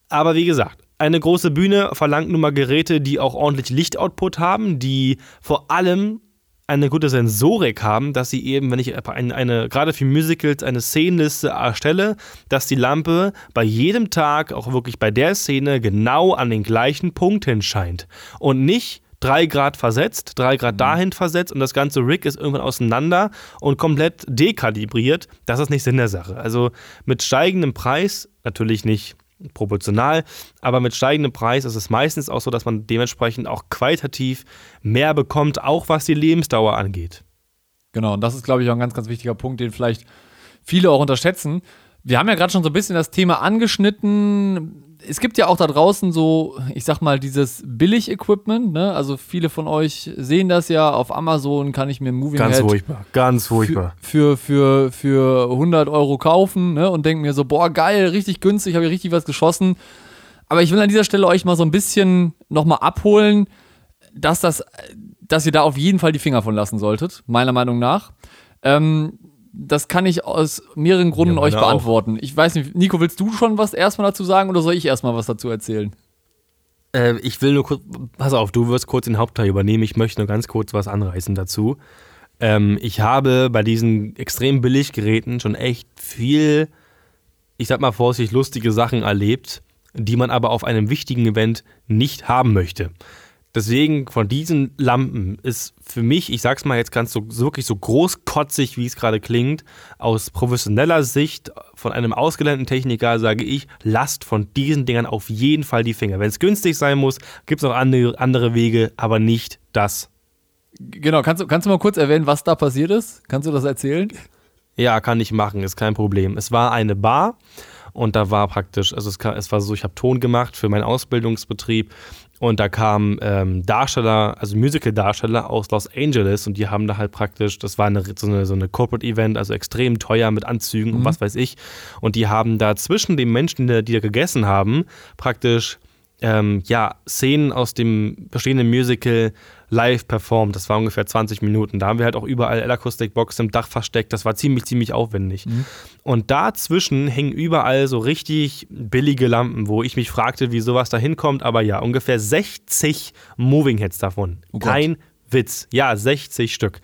Aber wie gesagt, eine große Bühne verlangt nun mal Geräte, die auch ordentlich Lichtoutput haben, die vor allem eine gute Sensorik haben, dass sie eben, wenn ich eine, eine, gerade für Musicals eine Szenenliste erstelle, dass die Lampe bei jedem Tag, auch wirklich bei der Szene, genau an den gleichen Punkt hinscheint. Und nicht drei Grad versetzt, drei Grad mhm. dahin versetzt und das ganze Rig ist irgendwann auseinander und komplett dekalibriert. Das ist nicht Sinn der Sache. Also mit steigendem Preis, natürlich nicht proportional. Aber mit steigendem Preis ist es meistens auch so, dass man dementsprechend auch qualitativ mehr bekommt, auch was die Lebensdauer angeht. Genau, und das ist, glaube ich, auch ein ganz, ganz wichtiger Punkt, den vielleicht viele auch unterschätzen. Wir haben ja gerade schon so ein bisschen das Thema angeschnitten es gibt ja auch da draußen so, ich sag mal, dieses Billig-Equipment, ne? Also viele von euch sehen das ja. Auf Amazon kann ich mir ein Moving Ganz Head furchtbar, ganz furchtbar. Für, für, für, für 100 Euro kaufen, ne? Und denke mir so, boah, geil, richtig günstig, habe ich richtig was geschossen. Aber ich will an dieser Stelle euch mal so ein bisschen nochmal abholen, dass das, dass ihr da auf jeden Fall die Finger von lassen solltet, meiner Meinung nach. Ähm, das kann ich aus mehreren Gründen ja, euch beantworten. Auch. Ich weiß nicht, Nico, willst du schon was erstmal dazu sagen oder soll ich erstmal was dazu erzählen? Äh, ich will nur kurz, pass auf, du wirst kurz den Hauptteil übernehmen. Ich möchte nur ganz kurz was anreißen dazu. Ähm, ich habe bei diesen extrem Billiggeräten schon echt viel, ich sag mal vorsichtig, lustige Sachen erlebt, die man aber auf einem wichtigen Event nicht haben möchte. Deswegen von diesen Lampen ist für mich, ich sag's mal jetzt ganz so, wirklich so großkotzig, wie es gerade klingt, aus professioneller Sicht von einem ausgelernten Techniker sage ich, lasst von diesen Dingern auf jeden Fall die Finger. Wenn es günstig sein muss, gibt es noch andere, andere Wege, aber nicht das. Genau, kannst du, kannst du mal kurz erwähnen, was da passiert ist? Kannst du das erzählen? Ja, kann ich machen, ist kein Problem. Es war eine Bar und da war praktisch, also es, es war so, ich habe Ton gemacht für meinen Ausbildungsbetrieb und da kamen ähm, Darsteller, also Musical-Darsteller aus Los Angeles und die haben da halt praktisch, das war eine, so eine, so eine Corporate-Event, also extrem teuer mit Anzügen mhm. und was weiß ich. Und die haben da zwischen den Menschen, die, die da gegessen haben, praktisch ähm, ja, Szenen aus dem bestehenden Musical live performt. Das war ungefähr 20 Minuten. Da haben wir halt auch überall L-Akustikbox im Dach versteckt. Das war ziemlich, ziemlich aufwendig. Mhm. Und dazwischen hängen überall so richtig billige Lampen, wo ich mich fragte, wie sowas da hinkommt. Aber ja, ungefähr 60 Moving Heads davon. Oh Kein Witz. Ja, 60 Stück.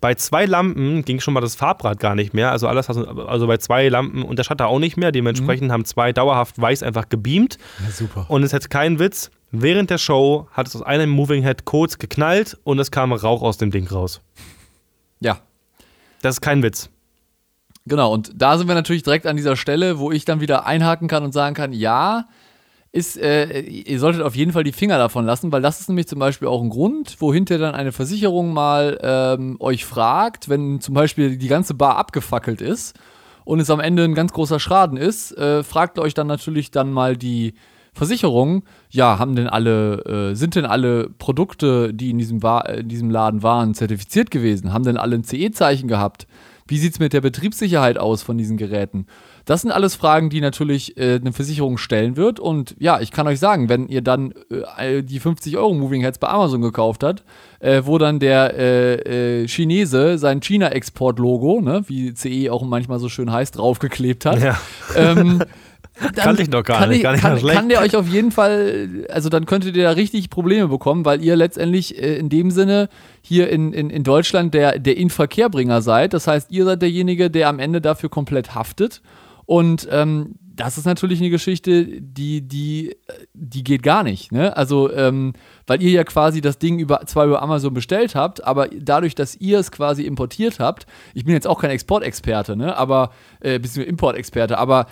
Bei zwei Lampen ging schon mal das Farbrad gar nicht mehr. Also alles, also bei zwei Lampen und der Shutter auch nicht mehr. Dementsprechend mhm. haben zwei dauerhaft weiß einfach gebeamt. Ja, super. Und es hat keinen Witz. Während der Show hat es aus einem Moving Head kurz geknallt und es kam Rauch aus dem Ding raus. Ja. Das ist kein Witz. Genau, und da sind wir natürlich direkt an dieser Stelle, wo ich dann wieder einhaken kann und sagen kann, ja, ist, äh, ihr solltet auf jeden Fall die Finger davon lassen, weil das ist nämlich zum Beispiel auch ein Grund, wohinter dann eine Versicherung mal ähm, euch fragt, wenn zum Beispiel die ganze Bar abgefackelt ist und es am Ende ein ganz großer Schaden ist, äh, fragt euch dann natürlich dann mal die Versicherung, ja, haben denn alle, äh, sind denn alle Produkte, die in diesem, Wa in diesem Laden waren, zertifiziert gewesen? Haben denn alle ein CE-Zeichen gehabt? Wie sieht es mit der Betriebssicherheit aus von diesen Geräten? Das sind alles Fragen, die natürlich äh, eine Versicherung stellen wird. Und ja, ich kann euch sagen, wenn ihr dann äh, die 50 Euro Moving Heads bei Amazon gekauft habt, äh, wo dann der äh, äh, Chinese sein China-Export-Logo, ne, wie CE auch manchmal so schön heißt, draufgeklebt hat, Ja. ähm, Kann ich doch gar kann nicht, ich- gar nicht kann, schlecht. kann der euch auf jeden Fall, also dann könntet ihr da richtig Probleme bekommen, weil ihr letztendlich äh, in dem Sinne hier in, in, in Deutschland der, der Inverkehrbringer seid. Das heißt, ihr seid derjenige, der am Ende dafür komplett haftet. Und ähm, das ist natürlich eine Geschichte, die, die, die geht gar nicht. Ne? Also, ähm, weil ihr ja quasi das Ding über, zwar über Amazon bestellt habt, aber dadurch, dass ihr es quasi importiert habt, ich bin jetzt auch kein Exportexperte, ne? aber, äh, beziehungsweise Importexperte, aber äh,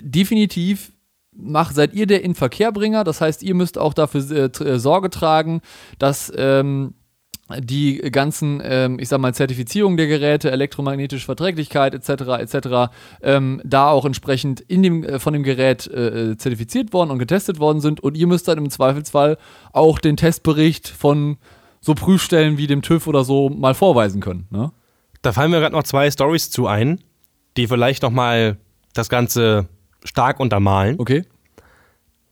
definitiv mach, seid ihr der Inverkehrbringer. Das heißt, ihr müsst auch dafür äh, äh, Sorge tragen, dass ähm, die ganzen, ähm, ich sag mal, Zertifizierung der Geräte, elektromagnetische Verträglichkeit etc. etc. Ähm, da auch entsprechend in dem, äh, von dem Gerät äh, zertifiziert worden und getestet worden sind. Und ihr müsst dann im Zweifelsfall auch den Testbericht von so Prüfstellen wie dem TÜV oder so mal vorweisen können. Ne? Da fallen mir gerade noch zwei Stories zu ein, die vielleicht nochmal das Ganze stark untermalen. Okay?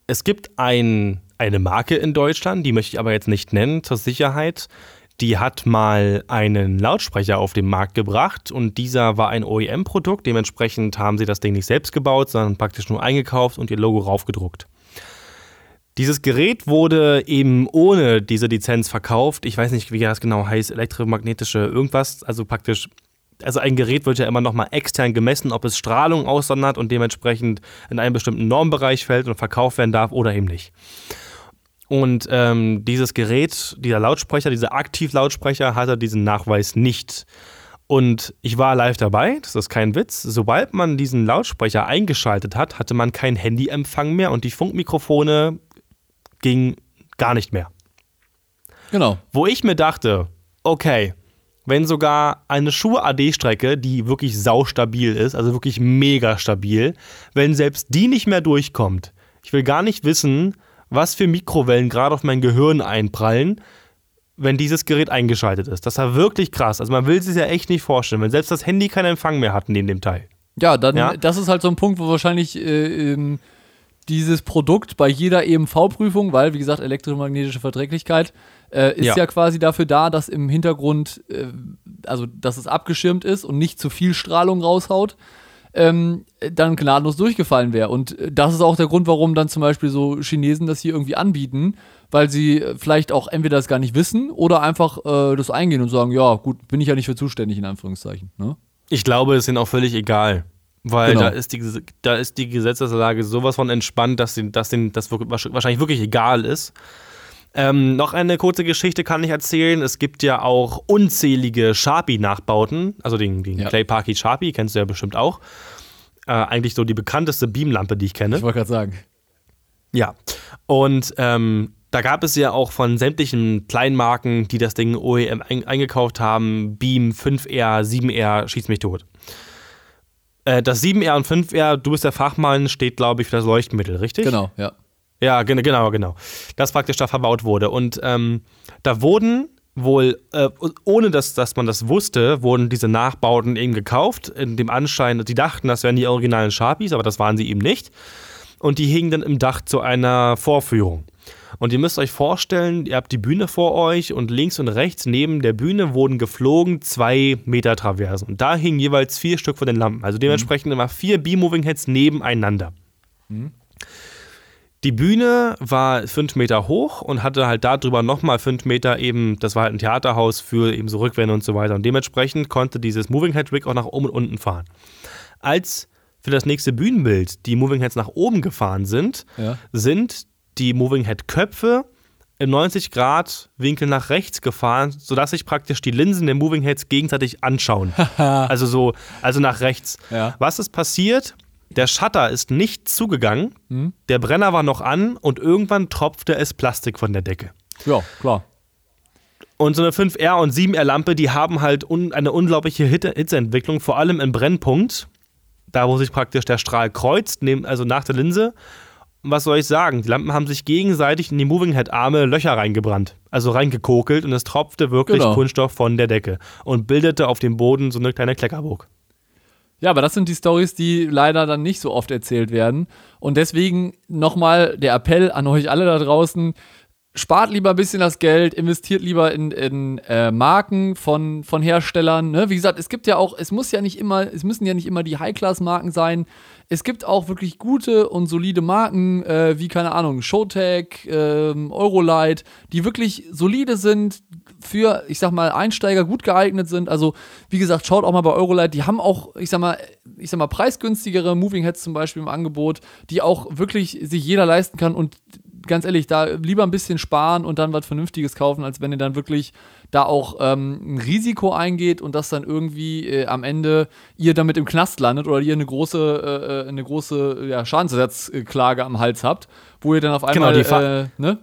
Es gibt ein, eine Marke in Deutschland, die möchte ich aber jetzt nicht nennen, zur Sicherheit. Die hat mal einen Lautsprecher auf den Markt gebracht und dieser war ein OEM-Produkt. Dementsprechend haben sie das Ding nicht selbst gebaut, sondern praktisch nur eingekauft und ihr Logo raufgedruckt. Dieses Gerät wurde eben ohne diese Lizenz verkauft. Ich weiß nicht, wie das genau heißt, elektromagnetische irgendwas. Also praktisch, also ein Gerät wird ja immer nochmal extern gemessen, ob es Strahlung aussondert und dementsprechend in einen bestimmten Normbereich fällt und verkauft werden darf oder eben nicht. Und ähm, dieses Gerät, dieser Lautsprecher, dieser Aktivlautsprecher hatte diesen Nachweis nicht. Und ich war live dabei, das ist kein Witz. Sobald man diesen Lautsprecher eingeschaltet hat, hatte man keinen Handyempfang mehr und die Funkmikrofone gingen gar nicht mehr. Genau. Wo ich mir dachte, okay, wenn sogar eine Schuhe-AD-Strecke, die wirklich saustabil ist, also wirklich mega stabil, wenn selbst die nicht mehr durchkommt, ich will gar nicht wissen, was für Mikrowellen gerade auf mein Gehirn einprallen, wenn dieses Gerät eingeschaltet ist. Das war wirklich krass. Also man will sich ja echt nicht vorstellen, wenn selbst das Handy keinen Empfang mehr hat neben dem Teil. Ja, dann, Ja? das ist halt so ein Punkt, wo wahrscheinlich äh, ähm, dieses Produkt bei jeder EMV-Prüfung, weil, wie gesagt, elektromagnetische Verträglichkeit, äh, ist ja. Ja. quasi dafür da, dass im Hintergrund, äh, also dass es abgeschirmt ist und nicht zu viel Strahlung raushaut, ähm, dann gnadenlos durchgefallen wäre. Und äh, das ist auch der Grund, warum dann zum Beispiel so Chinesen das hier irgendwie anbieten, weil sie äh, vielleicht auch entweder das gar nicht wissen oder einfach äh, das eingehen und sagen, ja, gut, bin ich ja nicht für zuständig, in Anführungszeichen. Ne? Ich glaube, es ist ihnen auch völlig egal. Weil Genau. da, ist die, da ist die Gesetzeslage sowas von entspannt, dass, den, dass den, das wahrscheinlich wirklich egal ist. Ähm, noch eine kurze Geschichte kann ich erzählen. Es gibt ja auch unzählige Sharpie-Nachbauten. Also den, den Ja. Clay Parky Sharpie, kennst du ja bestimmt auch. Äh, eigentlich so die bekannteste Beamlampe, die ich kenne. Ich wollte gerade sagen. Ja. Und ähm, da gab es ja auch von sämtlichen Kleinmarken, die das Ding OEM ein eingekauft haben, Beam, 5R, 7R, schieß mich tot. Äh, das 7R und 5R, du bist der Fachmann, steht, glaube ich, für das Leuchtmittel, richtig? Genau, ja. Ja, gen- genau, genau. Das praktisch da verbaut wurde. Und ähm, da wurden wohl, äh, ohne dass, dass man das wusste, wurden diese Nachbauten eben gekauft, in dem Anschein, die dachten, das wären die originalen Sharpies, aber das waren sie eben nicht. Und die hingen dann im Dach zu einer Vorführung. Und ihr müsst euch vorstellen, ihr habt die Bühne vor euch und links und rechts neben der Bühne wurden geflogen zwei Meter Traversen. Und da hingen jeweils vier Stück von den Lampen. Also dementsprechend immer vier Beam-Moving Heads nebeneinander. Die Bühne war fünf Meter hoch und hatte halt darüber nochmal fünf Meter eben, das war halt ein Theaterhaus für eben so Rückwände und so weiter. Und dementsprechend konnte dieses Moving Head Rig auch nach oben und unten fahren. Als für das nächste Bühnenbild die Moving Heads nach oben gefahren sind, Ja. sind die Moving Head Köpfe im 90 Grad Winkel nach rechts gefahren, sodass sich praktisch die Linsen der Moving Heads gegenseitig anschauen. also so, also nach rechts. Ja. Was ist passiert? Der Shutter ist nicht zugegangen, Hm? der Brenner war noch an und irgendwann tropfte es Plastik von der Decke. Ja, klar. Und so eine 5R und 7R Lampe, die haben halt un eine unglaubliche Hitte Hitzeentwicklung, vor allem im Brennpunkt, da wo sich praktisch der Strahl kreuzt, neben, also nach der Linse. Und was soll ich sagen? Die Lampen haben sich gegenseitig in die Moving Head Arme Löcher reingebrannt, also reingekokelt und es tropfte wirklich Genau. Kunststoff von der Decke und bildete auf dem Boden so eine kleine Kleckerburg. Ja, aber das sind die Stories, die leider dann nicht so oft erzählt werden. Und deswegen nochmal der Appell an euch alle da draußen. Spart lieber ein bisschen das Geld, investiert lieber in, in äh, Marken von, von Herstellern. Ne? Wie gesagt, es gibt ja auch, es muss ja nicht immer, es müssen ja nicht immer die High-Class-Marken sein. Es gibt auch wirklich gute und solide Marken, äh, wie, keine Ahnung, Showtech, ähm, Eurolight, die wirklich solide sind, für, ich sag mal, Einsteiger gut geeignet sind. Also, wie gesagt, schaut auch mal bei Eurolight, die haben auch, ich sag mal, ich sag mal, preisgünstigere Moving Heads zum Beispiel im Angebot, die auch wirklich sich jeder leisten kann und ganz ehrlich, da lieber ein bisschen sparen und dann was Vernünftiges kaufen, als wenn ihr dann wirklich da auch ähm, ein Risiko eingeht und das dann irgendwie äh, am Ende ihr damit im Knast landet oder ihr eine große, äh, eine große ja, Schadensersatzklage am Hals habt, wo ihr dann auf einmal, die Ver- äh, ne?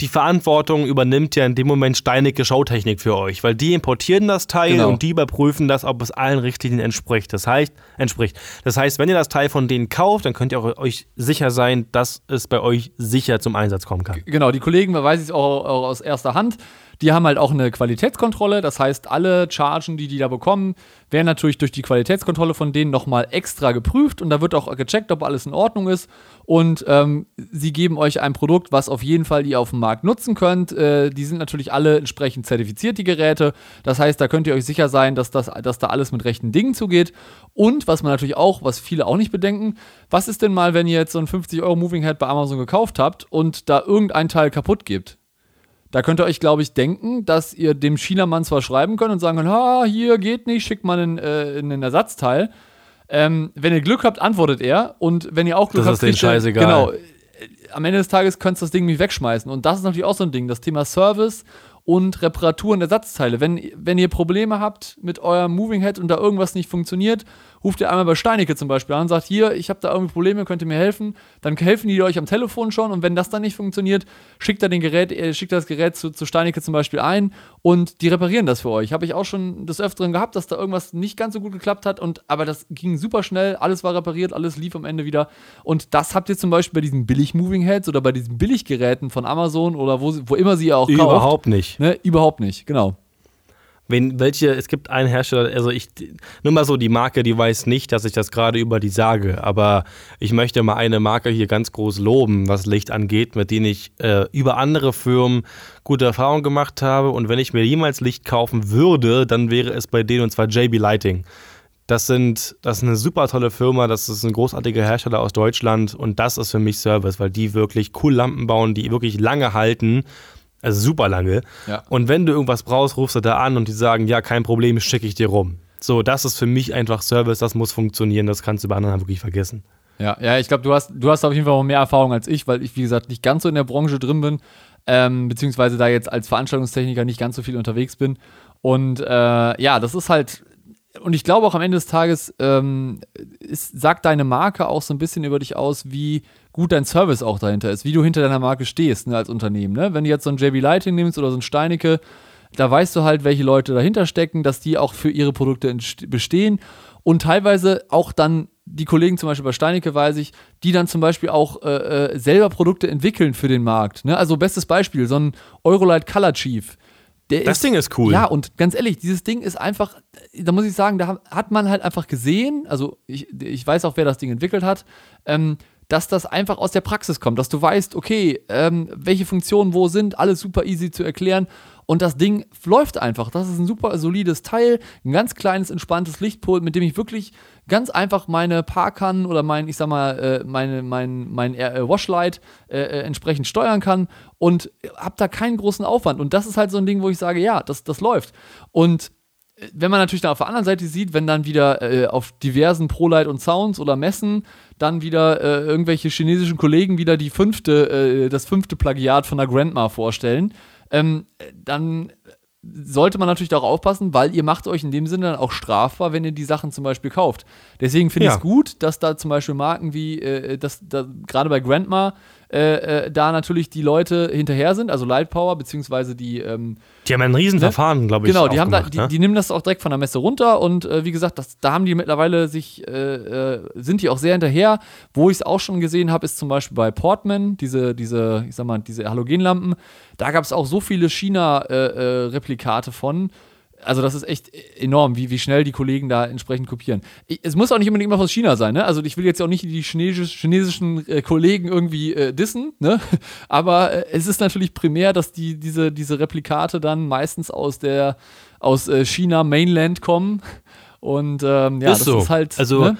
die Verantwortung übernimmt ja in dem Moment Steinecke Showtechnik für euch, weil die importieren das Teil Genau. und die überprüfen das, ob es allen Richtlinien entspricht. Das heißt, entspricht. Das heißt, wenn ihr das Teil von denen kauft, dann könnt ihr auch euch sicher sein, dass es bei euch sicher zum Einsatz kommen kann. Genau, die Kollegen, man weiß es auch, auch aus erster Hand, die haben halt auch eine Qualitätskontrolle. Das heißt, alle Chargen, die die da bekommen, werden natürlich durch die Qualitätskontrolle von denen nochmal extra geprüft und da wird auch gecheckt, ob alles in Ordnung ist. Und ähm, sie geben euch ein Produkt, was auf jeden Fall ihr auf dem Markt nutzen könnt. Äh, die sind natürlich alle entsprechend zertifiziert, die Geräte. Das heißt, da könnt ihr euch sicher sein, dass, das, dass da alles mit rechten Dingen zugeht. Und was man natürlich auch, was viele auch nicht bedenken, was ist denn mal, wenn ihr jetzt so ein 50 Euro Moving Head bei Amazon gekauft habt und da irgendein Teil kaputt gibt? Da könnt ihr euch, glaube ich, denken, dass ihr dem Chinamann zwar schreiben könnt und sagen könnt, ha, hier geht nicht, schickt mal einen, äh, einen Ersatzteil. Ähm, wenn ihr Glück habt, antwortet er. Und wenn ihr auch Glück Das habt, ist ihr- scheißegal. Genau. Äh, Am Ende des Tages könnt ihr das Ding nicht wegschmeißen. Und das ist natürlich auch so ein Ding, das Thema Service und Reparatur und Ersatzteile. Wenn, wenn ihr Probleme habt mit eurem Moving Head und da irgendwas nicht funktioniert, ruft ihr einmal bei Steinecke zum Beispiel an und sagt, hier, ich habe da irgendwie Probleme, könnt ihr mir helfen? Dann helfen die euch am Telefon schon und wenn das dann nicht funktioniert, schickt er den Gerät, äh, schickt das Gerät zu, zu Steinecke zum Beispiel ein und die reparieren das für euch. Habe ich auch schon des Öfteren gehabt, dass da irgendwas nicht ganz so gut geklappt hat und aber das ging super schnell, alles war repariert, alles lief am Ende wieder und das habt ihr zum Beispiel bei diesen Billig-Moving Heads oder bei diesen Billiggeräten von Amazon oder wo, wo immer sie auch kauft. Überhaupt nicht. Ne? Überhaupt nicht, genau. Wenn welche, es gibt einen Hersteller, also ich, nur mal so, die Marke, die weiß nicht, dass ich das gerade über die sage, aber ich möchte mal eine Marke hier ganz groß loben, was Licht angeht, mit denen ich äh, über andere Firmen gute Erfahrungen gemacht habe und wenn ich mir jemals Licht kaufen würde, dann wäre es bei denen und zwar JB Lighting. Das sind, das ist eine super tolle Firma, das ist ein großartiger Hersteller aus Deutschland und das ist für mich Service, weil die wirklich cool Lampen bauen, die wirklich lange halten, also super lange. Ja. Und wenn du irgendwas brauchst, rufst du da an und die sagen, ja, kein Problem, schicke ich dir rum. So, das ist für mich einfach Service, das muss funktionieren, das kannst du bei anderen wirklich vergessen. Ja, ja, ich glaube, du hast, du hast auf jeden Fall auch mehr Erfahrung als ich, weil ich, wie gesagt, nicht ganz so in der Branche drin bin, ähm, beziehungsweise da jetzt als Veranstaltungstechniker nicht ganz so viel unterwegs bin. Und äh, ja, das ist halt, und ich glaube auch am Ende des Tages ähm, ist, sagt deine Marke auch so ein bisschen über dich aus, wie gut dein Service auch dahinter ist, wie du hinter deiner Marke stehst ne, als Unternehmen. Ne? Wenn du jetzt so ein JB Lighting nimmst oder so ein Steinecke, da weißt du halt, welche Leute dahinter stecken, dass die auch für ihre Produkte bestehen und teilweise auch dann die Kollegen zum Beispiel bei Steinecke weiß ich, die dann zum Beispiel auch äh, äh, selber Produkte entwickeln für den Markt. Ne? Also bestes Beispiel, so ein Eurolight Color Chief. Das Ding ist cool. Ja, und ganz ehrlich, dieses Ding ist einfach, da muss ich sagen, da hat man halt einfach gesehen, also ich, ich weiß auch, wer das Ding entwickelt hat, ähm, dass das einfach aus der Praxis kommt, dass du weißt, okay, ähm, welche Funktionen wo sind, alles super easy zu erklären und das Ding läuft einfach. Das ist ein super solides Teil, ein ganz kleines, entspanntes Lichtpult, mit dem ich wirklich ganz einfach meine Parkannen oder mein, ich sag mal, äh, meine, mein, mein äh, Washlight äh, äh, entsprechend steuern kann und hab da keinen großen Aufwand. Und das ist halt so ein Ding, wo ich sage, ja, das, das läuft. Und wenn man natürlich dann auf der anderen Seite sieht, wenn dann wieder äh, auf diversen ProLight und Sounds oder Messen dann wieder äh, irgendwelche chinesischen Kollegen wieder die fünfte, äh, das fünfte Plagiat von der Grandma vorstellen, ähm, dann sollte man natürlich darauf aufpassen, weil ihr macht euch in dem Sinne dann auch strafbar, wenn ihr die Sachen zum Beispiel kauft. Deswegen finde ich es gut, dass da zum Beispiel Marken wie, äh, dass da gerade bei Grandma äh, äh, da natürlich die Leute hinterher sind, also Lightpower, beziehungsweise die. Ähm, die haben ein Riesenverfahren, ne? glaube ich. Genau, die, haben da, die, ne? die, nehmen das auch direkt von der Messe runter und äh, wie gesagt, das, da haben die mittlerweile sich, äh, äh sind die auch sehr hinterher. Wo ich es auch schon gesehen habe, ist zum Beispiel bei Portman, diese, diese, ich sag mal, diese Halogenlampen. Da gab es auch so viele China-Replikate von also das ist echt enorm, wie, wie schnell die Kollegen da entsprechend kopieren. Ich, es muss auch nicht unbedingt immer aus China sein, ne? Also ich will jetzt auch nicht die chinesisch, chinesischen äh, Kollegen irgendwie äh, dissen, ne? Aber äh, es ist natürlich primär, dass die, diese, diese Replikate dann meistens aus der aus äh, China Mainland kommen. Und ähm, ja, ist das so. ist halt. Also ne?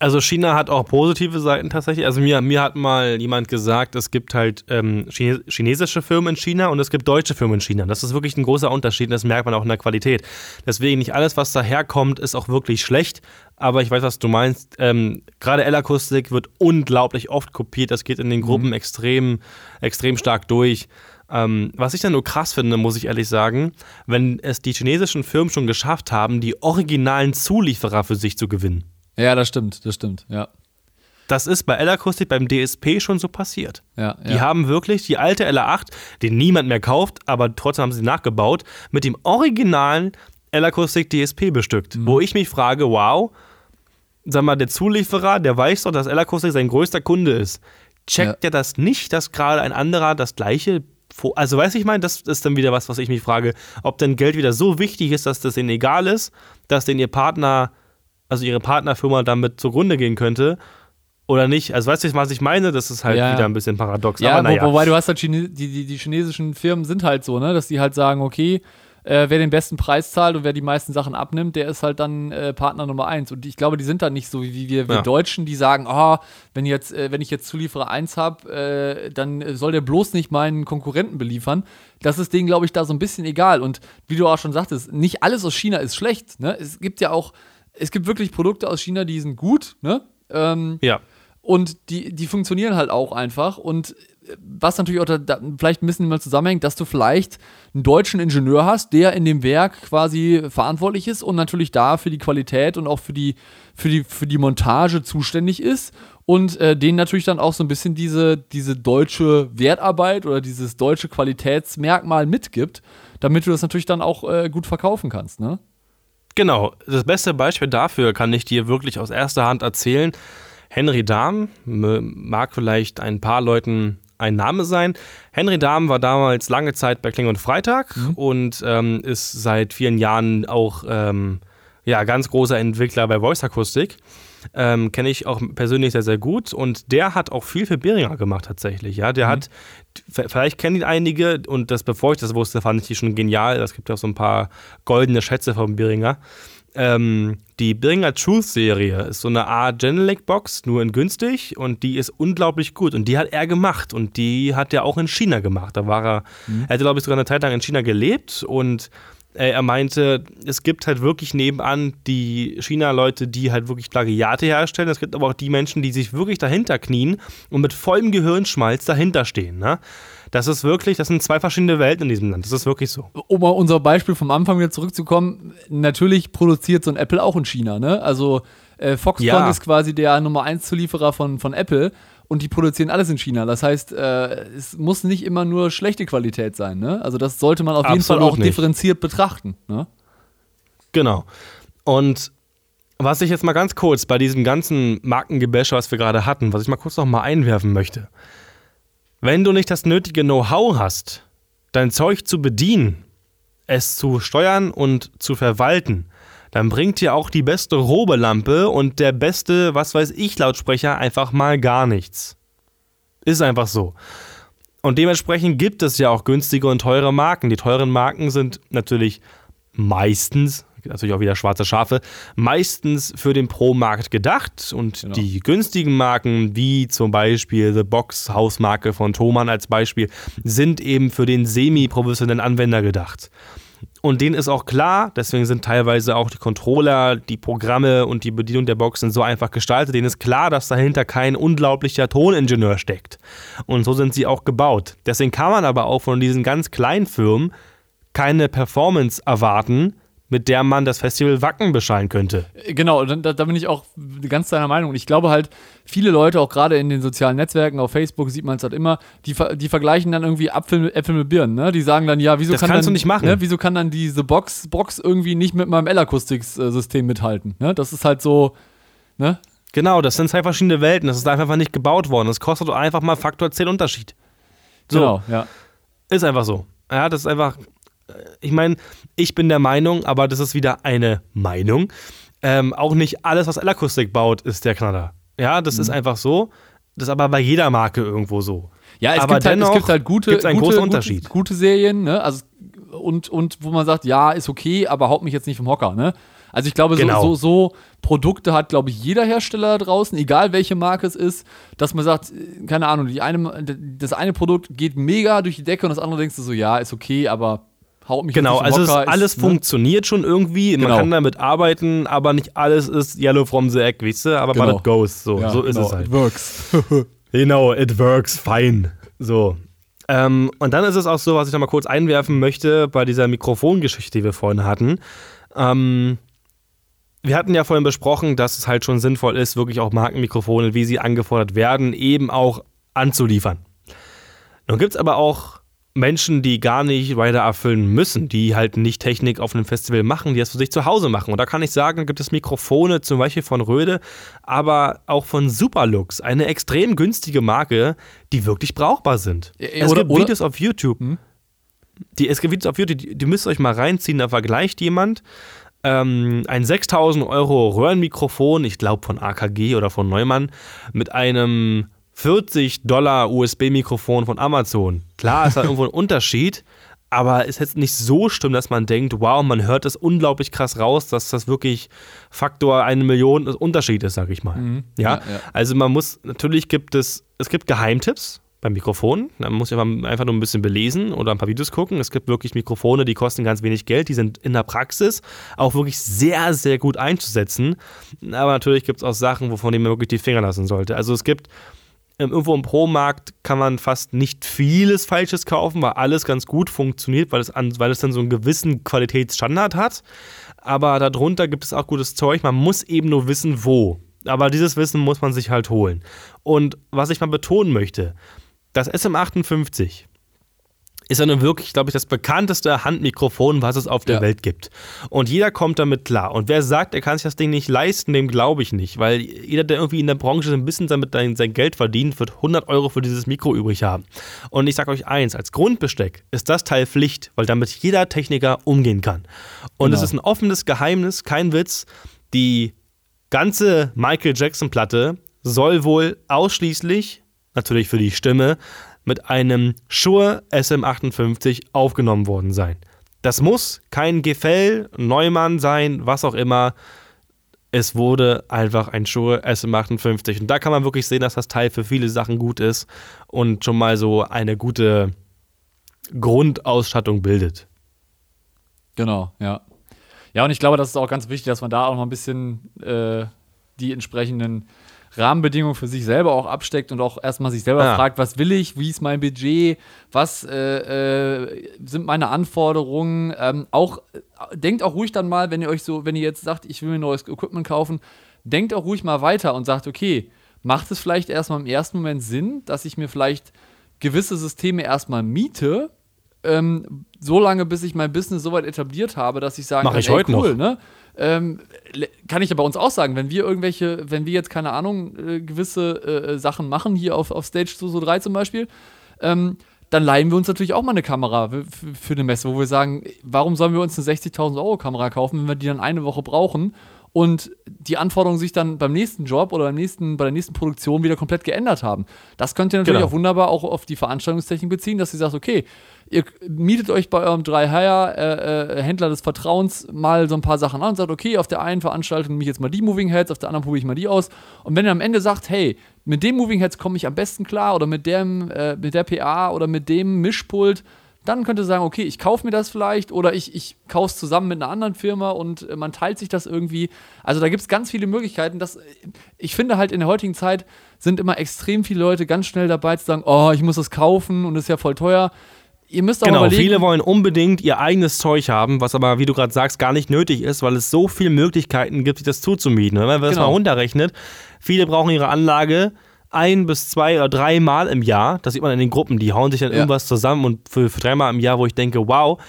Also China hat auch positive Seiten tatsächlich. Also mir, mir hat mal jemand gesagt, es gibt halt ähm, chinesische Firmen in China und es gibt deutsche Firmen in China. Das ist wirklich ein großer Unterschied und das merkt man auch in der Qualität. Deswegen nicht alles, was daherkommt, ist auch wirklich schlecht. Aber ich weiß, was du meinst. Ähm, Gerade L-Akustik wird unglaublich oft kopiert. Das geht in den Gruppen mhm. extrem, extrem stark durch. Ähm, was ich dann nur krass finde, muss ich ehrlich sagen, wenn es die chinesischen Firmen schon geschafft haben, die originalen Zulieferer für sich zu gewinnen. Ja, das stimmt, das stimmt, ja. Das ist bei L-Akustik beim DSP schon so passiert. Ja, die haben wirklich die alte LA8, die niemand mehr kauft, aber trotzdem haben sie nachgebaut, mit dem originalen L-Akustik DSP bestückt. Mhm. Wo ich mich frage, wow, sag mal, der Zulieferer, der weiß doch, dass L-Akustik sein größter Kunde ist. Checkt ja. der das nicht, dass gerade ein anderer das gleiche also weiß ich meine, das ist dann wieder was, was ich mich frage, ob denn Geld wieder so wichtig ist, dass das ihnen egal ist, dass denn ihr Partner also ihre Partnerfirma damit zugrunde gehen könnte oder nicht. Also weißt du, was ich meine? Das ist halt ja. wieder ein bisschen paradox. Ja, aber, wo, wobei du hast halt Chine die, die, die, chinesischen Firmen sind halt so, ne, dass die halt sagen, okay, äh, wer den besten Preis zahlt und wer die meisten Sachen abnimmt, der ist halt dann äh, Partner Nummer eins. Und ich glaube, die sind dann nicht so wie wir, wir ja. Deutschen, die sagen, oh, wenn, jetzt, äh, wenn ich jetzt Zulieferer eins habe, äh, dann soll der bloß nicht meinen Konkurrenten beliefern. Das ist denen, glaube ich, da so ein bisschen egal. Und wie du auch schon sagtest, nicht alles aus China ist schlecht. Ne? Es gibt ja auch es gibt wirklich Produkte aus China, die sind gut, ne? Ähm, ja. Und die, die funktionieren halt auch einfach. Und was natürlich auch da, da vielleicht ein bisschen mal zusammenhängt, dass du vielleicht einen deutschen Ingenieur hast, der in dem Werk quasi verantwortlich ist und natürlich da für die Qualität und auch für die, für die, für die Montage zuständig ist und äh, denen natürlich dann auch so ein bisschen diese, diese deutsche Wertarbeit oder dieses deutsche Qualitätsmerkmal mitgibt, damit du das natürlich dann auch äh, gut verkaufen kannst, ne? Genau, das beste Beispiel dafür kann ich dir wirklich aus erster Hand erzählen. Henry Dahm mag vielleicht ein paar Leuten ein Name sein. Henry Dahm war damals lange Zeit bei Kling und Freitag mhm. und ähm, ist seit vielen Jahren auch ähm, ja, ganz großer Entwickler bei Voice Akustik. Ähm, Kenne ich auch persönlich sehr, sehr gut. Und der hat auch viel für Behringer gemacht tatsächlich. Ja, der mhm. hat, vielleicht kennen ihn einige, und das, bevor ich das wusste, fand ich die schon genial. Es gibt ja auch so ein paar goldene Schätze von Behringer. Ähm, die Beringer Truth Serie ist so eine Art Genelec Box, nur in günstig und die ist unglaublich gut und die hat er gemacht und die hat er auch in China gemacht. Da war er, mhm. er hatte glaube ich sogar eine Zeit lang in China gelebt und er meinte, es gibt halt wirklich nebenan die China-Leute, die halt wirklich Plagiate herstellen. Es gibt aber auch die Menschen, die sich wirklich dahinter knien und mit vollem Gehirnschmalz dahinter stehen. Ne? Das ist wirklich, das sind zwei verschiedene Welten in diesem Land. Das ist wirklich so. Um mal unser Beispiel vom Anfang wieder zurückzukommen, natürlich produziert so ein Apple auch in China. Ne? Also äh, Foxconn ja. ist quasi der Nummer 1 Zulieferer von, von Apple und die produzieren alles in China. Das heißt, äh, es muss nicht immer nur schlechte Qualität sein. Ne? Also das sollte man auf Absolut jeden Fall auch nicht. differenziert betrachten. Ne? Genau. Und was ich jetzt mal ganz kurz bei diesem ganzen Markengebäsch, was wir gerade hatten, was ich mal kurz noch mal einwerfen möchte. Wenn du nicht das nötige Know-how hast, dein Zeug zu bedienen, es zu steuern und zu verwalten, dann bringt dir auch die beste Robelampe und der beste, was weiß ich, Lautsprecher einfach mal gar nichts. Ist einfach so. Und dementsprechend gibt es ja auch günstige und teure Marken. Die teuren Marken sind natürlich meistens, natürlich auch wieder schwarze Schafe, meistens für den Pro-Markt gedacht. Und genau. die günstigen Marken, wie zum Beispiel The Box Hausmarke von Thomann als Beispiel, sind eben für den semi-professionellen Anwender gedacht. Und denen ist auch klar, deswegen sind teilweise auch die Controller, die Programme und die Bedienung der Boxen so einfach gestaltet. Denen ist klar, dass dahinter kein unglaublicher Toningenieur steckt. Und so sind sie auch gebaut. Deswegen kann man aber auch von diesen ganz kleinen Firmen keine Performance erwarten, mit der man das Festival Wacken beschallen könnte. Genau, da, da bin ich auch ganz deiner Meinung. Und ich glaube halt, viele Leute, auch gerade in den sozialen Netzwerken, auf Facebook sieht man es halt immer, die, die vergleichen dann irgendwie Apfel mit, Äpfel mit Birnen. Ne? Die sagen dann, ja, wieso das kann kannst dann, du nicht machen. Ne, wieso kann dann diese Box, Box irgendwie nicht mit meinem L-Akustik-System mithalten? Ne? Das ist halt so, ne? Genau, das sind zwei verschiedene Welten. Das ist einfach nicht gebaut worden. Das kostet einfach mal Faktor 10 Unterschied. So. Genau, ja. Ist einfach so. Ja, das ist einfach. Ich meine, ich bin der Meinung, aber das ist wieder eine Meinung. Ähm, auch nicht alles, was L-Akustik baut, ist der Knaller. Ja, das mhm. ist einfach so. Das ist aber bei jeder Marke irgendwo so. Ja, es, aber gibt, halt, es gibt halt gute, einen gute, großen Unterschied. Gute, gute Serien, ne? Also, und, und wo man sagt, ja, ist okay, aber haut mich jetzt nicht vom Hocker, ne? Also ich glaube, genau. so, so, so, Produkte hat, glaube ich, jeder Hersteller da draußen, egal welche Marke es ist, dass man sagt, keine Ahnung, die eine, das eine Produkt geht mega durch die Decke und das andere denkst du so, ja, ist okay, aber haut mich genau, also Hocker, alles ist, funktioniert schon irgendwie, Genau. man kann damit arbeiten, aber nicht alles ist Yellow from the Egg, weißt du? Aber Genau. but it goes, so, Ja, so ist genau, es halt. It works. Genau, it works fine. So. Ähm, und dann ist es auch so, was ich noch mal kurz einwerfen möchte bei dieser Mikrofongeschichte, die wir vorhin hatten. Ähm, wir hatten ja vorhin besprochen, dass es halt schon sinnvoll ist, wirklich auch Markenmikrofone, wie sie angefordert werden, eben auch anzuliefern. Nun gibt es aber auch Menschen, die gar nicht Rider erfüllen müssen, die halt nicht Technik auf einem Festival machen, die das für sich zu Hause machen. Und da kann ich sagen, gibt es Mikrofone, zum Beispiel von Röde, aber auch von Superlux, eine extrem günstige Marke, die wirklich brauchbar sind. Ja, es oder- gibt oder- Videos auf YouTube. Hm? Die, es gibt Videos auf YouTube, die, die müsst ihr euch mal reinziehen, da vergleicht jemand ähm, ein 6000 Euro Röhrenmikrofon, ich glaube von AKG oder von Neumann, mit einem 40 Dollar USB-Mikrofon von Amazon. Klar ist da irgendwo ein Unterschied, aber ist jetzt nicht so schlimm, dass man denkt, wow, man hört es unglaublich krass raus, dass das wirklich Faktor eine Million Unterschied ist, sag ich mal. Mhm. Ja? Ja, ja. also man muss, natürlich gibt es, es gibt Geheimtipps beim Mikrofon. Da muss einfach nur ein bisschen belesen oder ein paar Videos gucken. Es gibt wirklich Mikrofone, die kosten ganz wenig Geld, die sind in der Praxis auch wirklich sehr, sehr gut einzusetzen. Aber natürlich gibt es auch Sachen, wovon man wirklich die Finger lassen sollte. Also es gibt irgendwo im Pro-Markt kann man fast nicht vieles Falsches kaufen, weil alles ganz gut funktioniert, weil es, an, weil es dann so einen gewissen Qualitätsstandard hat. Aber darunter gibt es auch gutes Zeug. Man muss eben nur wissen, wo. Aber dieses Wissen muss man sich halt holen. Und was ich mal betonen möchte, das SM58 ist ja nun wirklich, glaube ich, das bekannteste Handmikrofon, was es auf der Ja. Welt gibt. Und jeder kommt damit klar. Und wer sagt, er kann sich das Ding nicht leisten, dem glaube ich nicht. Weil jeder, der irgendwie in der Branche so ein bisschen damit sein Geld verdient, wird 100 Euro für dieses Mikro übrig haben. Und ich sage euch eins, als Grundbesteck ist das Teil Pflicht, weil damit jeder Techniker umgehen kann. Und Genau. es ist ein offenes Geheimnis, kein Witz. Die ganze Michael Jackson-Platte soll wohl ausschließlich, natürlich für die Stimme, mit einem Shure SM58 aufgenommen worden sein. Das muss kein Gefell, Neumann sein, was auch immer. Es wurde einfach ein Shure SM58. Und da kann man wirklich sehen, dass das Teil für viele Sachen gut ist und schon mal so eine gute Grundausstattung bildet. Genau, ja. Ja, und ich glaube, das ist auch ganz wichtig, dass man da auch noch ein bisschen äh, die entsprechenden Rahmenbedingungen für sich selber auch absteckt und auch erstmal sich selber Ja. fragt, was will ich, wie ist mein Budget, was äh, äh, sind meine Anforderungen. Ähm, auch äh, denkt auch ruhig dann mal, wenn ihr euch so, wenn ihr jetzt sagt, ich will mir neues Equipment kaufen, denkt auch ruhig mal weiter und sagt, okay, macht es vielleicht erstmal im ersten Moment Sinn, dass ich mir vielleicht gewisse Systeme erstmal miete, ähm, so lange, bis ich mein Business so weit etabliert habe, dass ich sagen Mach kann, ich ey, heute cool, noch. ne? Ähm, kann ich ja bei uns auch sagen, wenn wir irgendwelche, wenn wir jetzt, keine Ahnung, äh, gewisse äh, Sachen machen, hier auf, auf Stage 203 zum Beispiel, ähm, dann leihen wir uns natürlich auch mal eine Kamera für eine Messe, wo wir sagen, warum sollen wir uns eine 60.000 Euro Kamera kaufen, wenn wir die dann eine Woche brauchen und die Anforderungen sich dann beim nächsten Job oder beim nächsten, bei der nächsten Produktion wieder komplett geändert haben. Das könnt ihr natürlich Genau. auch wunderbar auch auf die Veranstaltungstechnik beziehen, dass ihr sagt, okay, ihr mietet euch bei eurem 3 Hire äh, äh, Händler des Vertrauens mal so ein paar Sachen an und sagt, okay, auf der einen Veranstaltung nehme ich jetzt mal die Moving Heads, auf der anderen probiere ich mal die aus. Und wenn ihr am Ende sagt, hey, mit dem Moving Heads komme ich am besten klar oder mit dem, äh, mit der PA oder mit dem Mischpult, dann könnt ihr sagen, okay, ich kaufe mir das vielleicht oder ich, ich kaufe es zusammen mit einer anderen Firma und äh, man teilt sich das irgendwie. Also da gibt es ganz viele Möglichkeiten. Das, ich finde halt in der heutigen Zeit sind immer extrem viele Leute ganz schnell dabei zu sagen, oh, ich muss das kaufen und das ist ja voll teuer. ihr müsst auch Genau, überlegen. viele wollen unbedingt ihr eigenes Zeug haben, was aber, wie du gerade sagst, gar nicht nötig ist, weil es so viele Möglichkeiten gibt, sich das zuzumieten. Wenn man das Genau. mal runterrechnet, viele brauchen ihre Anlage ein bis zwei oder drei Mal im Jahr. Das sieht man in den Gruppen, die hauen sich dann Ja. irgendwas zusammen und für, für dreimal im Jahr, wo ich denke, wow,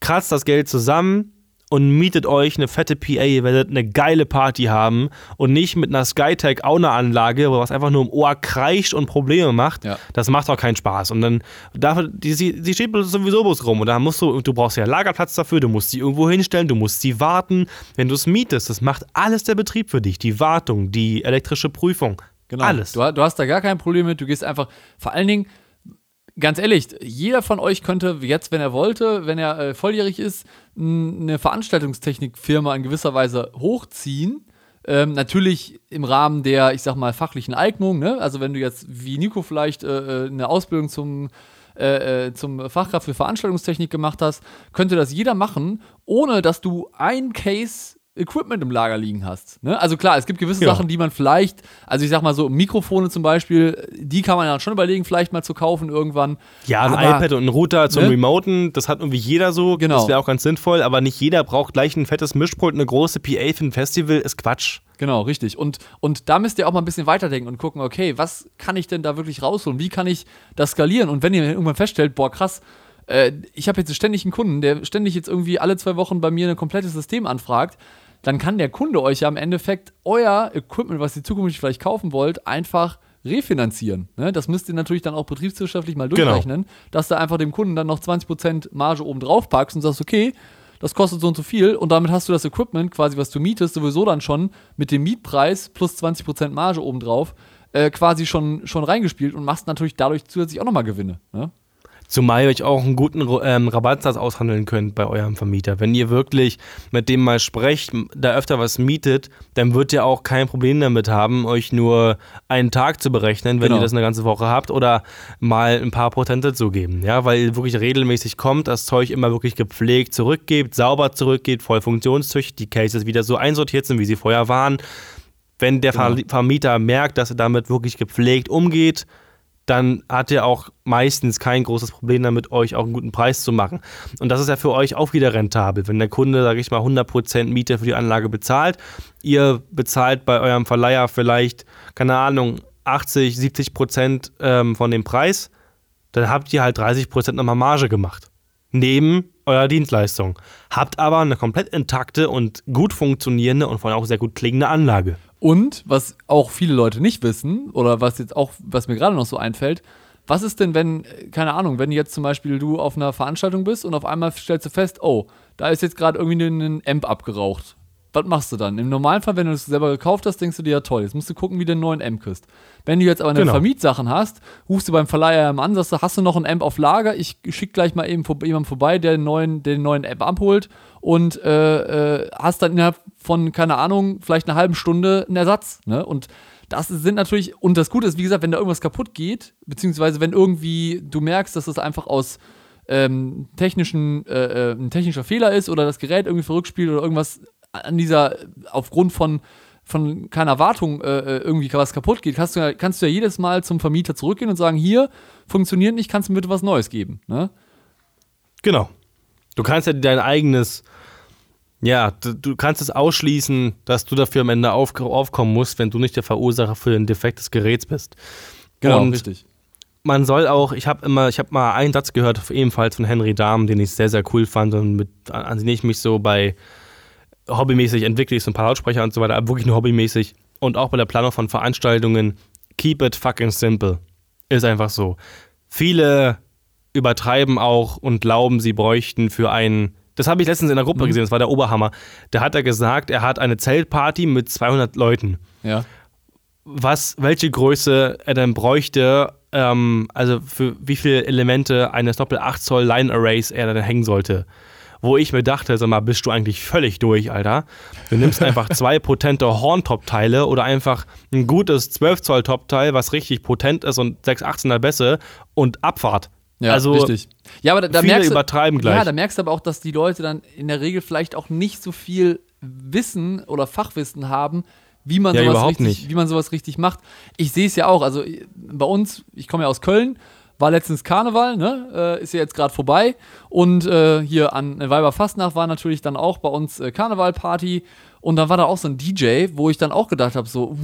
kratzt das Geld zusammen und mietet euch eine fette PA, ihr werdet eine geile Party haben und nicht mit einer Skytech auch eine Anlage, wo was einfach nur im Ohr kreischt und Probleme macht. Ja. Das macht auch keinen Spaß. Und dann, dafür, die, sie, sie steht sowieso bloß rum und da musst du, du brauchst ja Lagerplatz dafür, du musst sie irgendwo hinstellen, du musst sie warten. Wenn du es mietest, das macht alles der Betrieb für dich. Die Wartung, die elektrische Prüfung, Genau. alles. Du, du hast da gar kein Problem mit. Du gehst einfach, vor allen Dingen, ganz ehrlich, jeder von euch könnte jetzt, wenn er wollte, wenn er äh, volljährig ist, eine Veranstaltungstechnikfirma in gewisser Weise hochziehen. Ähm, natürlich im Rahmen der, ich sag mal, fachlichen Eignung. Ne? Also wenn du jetzt wie Nico vielleicht äh, äh, eine Ausbildung zum äh, äh, zum Fachkraft für Veranstaltungstechnik gemacht hast, könnte das jeder machen, ohne dass du ein Case Equipment im Lager liegen hast. Ne? Also klar, es gibt gewisse Ja. Sachen, die man vielleicht, also ich sag mal so, Mikrofone zum Beispiel, die kann man ja schon überlegen, vielleicht mal zu kaufen irgendwann. Ja, ein Aber- iPad und ein Router zum Ne? Remoten, das hat irgendwie jeder so. Genau. Das wäre auch ganz sinnvoll, aber nicht jeder braucht gleich ein fettes Mischpult, eine große PA für ein Festival, ist Quatsch. Genau, richtig. Und, und da müsst ihr auch mal ein bisschen weiterdenken und gucken, okay, was kann ich denn da wirklich rausholen? Wie kann ich das skalieren? Und wenn ihr irgendwann feststellt, boah, krass, äh, ich habe jetzt ständig einen Kunden, der ständig jetzt irgendwie alle zwei Wochen bei mir ein komplettes System anfragt, dann kann der Kunde euch ja im Endeffekt euer Equipment, was ihr zukünftig vielleicht kaufen wollt, einfach refinanzieren. Ne? Das müsst ihr natürlich dann auch betriebswirtschaftlich mal Genau. durchrechnen, dass du einfach dem Kunden dann noch 20% Marge oben drauf packst und sagst, okay, das kostet so und so viel und damit hast du das Equipment, quasi was du mietest, sowieso dann schon mit dem Mietpreis plus 20% Marge obendrauf äh, quasi schon, schon reingespielt und machst natürlich dadurch zusätzlich auch nochmal Gewinne. Ne? Zumal ihr euch auch einen guten ähm, Rabattsatz aushandeln könnt bei eurem Vermieter. Wenn ihr wirklich mit dem mal sprecht, da öfter was mietet, dann wird ihr auch kein Problem damit haben, euch nur einen Tag zu berechnen, wenn Genau. ihr das eine ganze Woche habt oder mal ein paar Prozente zu geben. Ja, weil ihr wirklich regelmäßig kommt, das Zeug immer wirklich gepflegt zurückgebt, sauber zurückgebt, voll funktionstüchtig, die Cases wieder so einsortiert sind, wie sie vorher waren. Wenn der Genau. Ver Vermieter merkt, dass er damit wirklich gepflegt umgeht, dann hat er auch meistens kein großes Problem damit, euch auch einen guten Preis zu machen. Und das ist ja für euch auch wieder rentabel. Wenn der Kunde, sage ich mal, 100% Miete für die Anlage bezahlt, ihr bezahlt bei eurem Verleiher vielleicht, keine Ahnung, 80, 70% ähm, von dem Preis, dann habt ihr halt 30% nochmal Marge gemacht. Neben eurer Dienstleistung. Habt aber eine komplett intakte und gut funktionierende und vor allem auch sehr gut klingende Anlage. Und was auch viele Leute nicht wissen, oder was jetzt auch, was mir gerade noch so einfällt, was ist denn, wenn, keine Ahnung, wenn jetzt zum Beispiel du auf einer Veranstaltung bist und auf einmal stellst du fest, oh, da ist jetzt gerade irgendwie ein Amp abgeraucht. Was machst du dann? Im Normalfall, wenn du es selber gekauft hast, denkst du dir, ja toll, jetzt musst du gucken, wie du einen neuen Amp kriegst. Wenn du jetzt aber eine Genau. Vermietsachen hast, rufst du beim Verleiher an, sagst du, hast du noch einen Amp auf Lager? Ich schick gleich mal eben vor, jemanden vorbei, der den neuen, den neuen Amp abholt und äh, äh, hast dann innerhalb von, keine Ahnung, vielleicht einer halben Stunde einen Ersatz. Ne? Und das sind natürlich, und das Gute ist, wie gesagt, wenn da irgendwas kaputt geht, beziehungsweise wenn irgendwie du merkst, dass es einfach aus ähm, technischen, äh, äh, ein technischer Fehler ist oder das Gerät irgendwie verrückt spielt oder irgendwas an dieser, aufgrund von, von keiner Wartung äh, äh, irgendwie was kaputt geht, kannst du, ja, kannst du ja jedes Mal zum Vermieter zurückgehen und sagen, hier, funktioniert nicht, kannst du mir bitte was Neues geben. Ne? Genau. Du kannst ja dein eigenes, ja, du, du kannst es ausschließen, dass du dafür am Ende auf, aufkommen musst, wenn du nicht der Verursacher für den Defekt des Geräts bist. Und Genau, richtig. man soll auch, ich habe immer, ich habe mal einen Satz gehört, ebenfalls von Henry Dahm, den ich sehr, sehr cool fand und mit, an, an den ich mich so bei hobbymäßig entwickle, ich so ein paar Lautsprecher und so weiter, aber wirklich nur hobbymäßig und auch bei der Planung von Veranstaltungen, keep it fucking simple. Ist einfach so. Viele übertreiben auch und glauben, sie bräuchten für einen. Das habe ich letztens in der Gruppe gesehen, das war der Oberhammer. Da hat er gesagt, er hat eine Zeltparty mit 200 Leuten Ja. was, welche Größe er denn bräuchte, ähm, also für wie viele Elemente eines Doppel 8 Zoll Line Arrays er dann hängen sollte. Wo ich mir dachte, sag mal, bist du eigentlich völlig durch, Alter? Du nimmst einfach zwei potente Horn-Top-Teile oder einfach ein gutes 12 Zoll Top-Teil, was richtig potent ist und 618er Bässe und Abfahrt. Ja, also richtig. Ja, aber da, da viele merkst du, übertreiben gleich. Ja, da merkst du aber auch, dass die Leute dann in der Regel vielleicht auch nicht so viel Wissen oder Fachwissen haben, wie man, Ja, sowas, überhaupt richtig, nicht. wie man sowas richtig macht. Ich sehe es ja auch, also bei uns, ich komme ja aus Köln, war letztens Karneval, ne? Äh, ist ja jetzt gerade vorbei. Und äh, hier an Weiberfastnacht war natürlich dann auch bei uns äh, Karnevalparty. Und dann war da auch so ein DJ, wo ich dann auch gedacht habe, so, uh,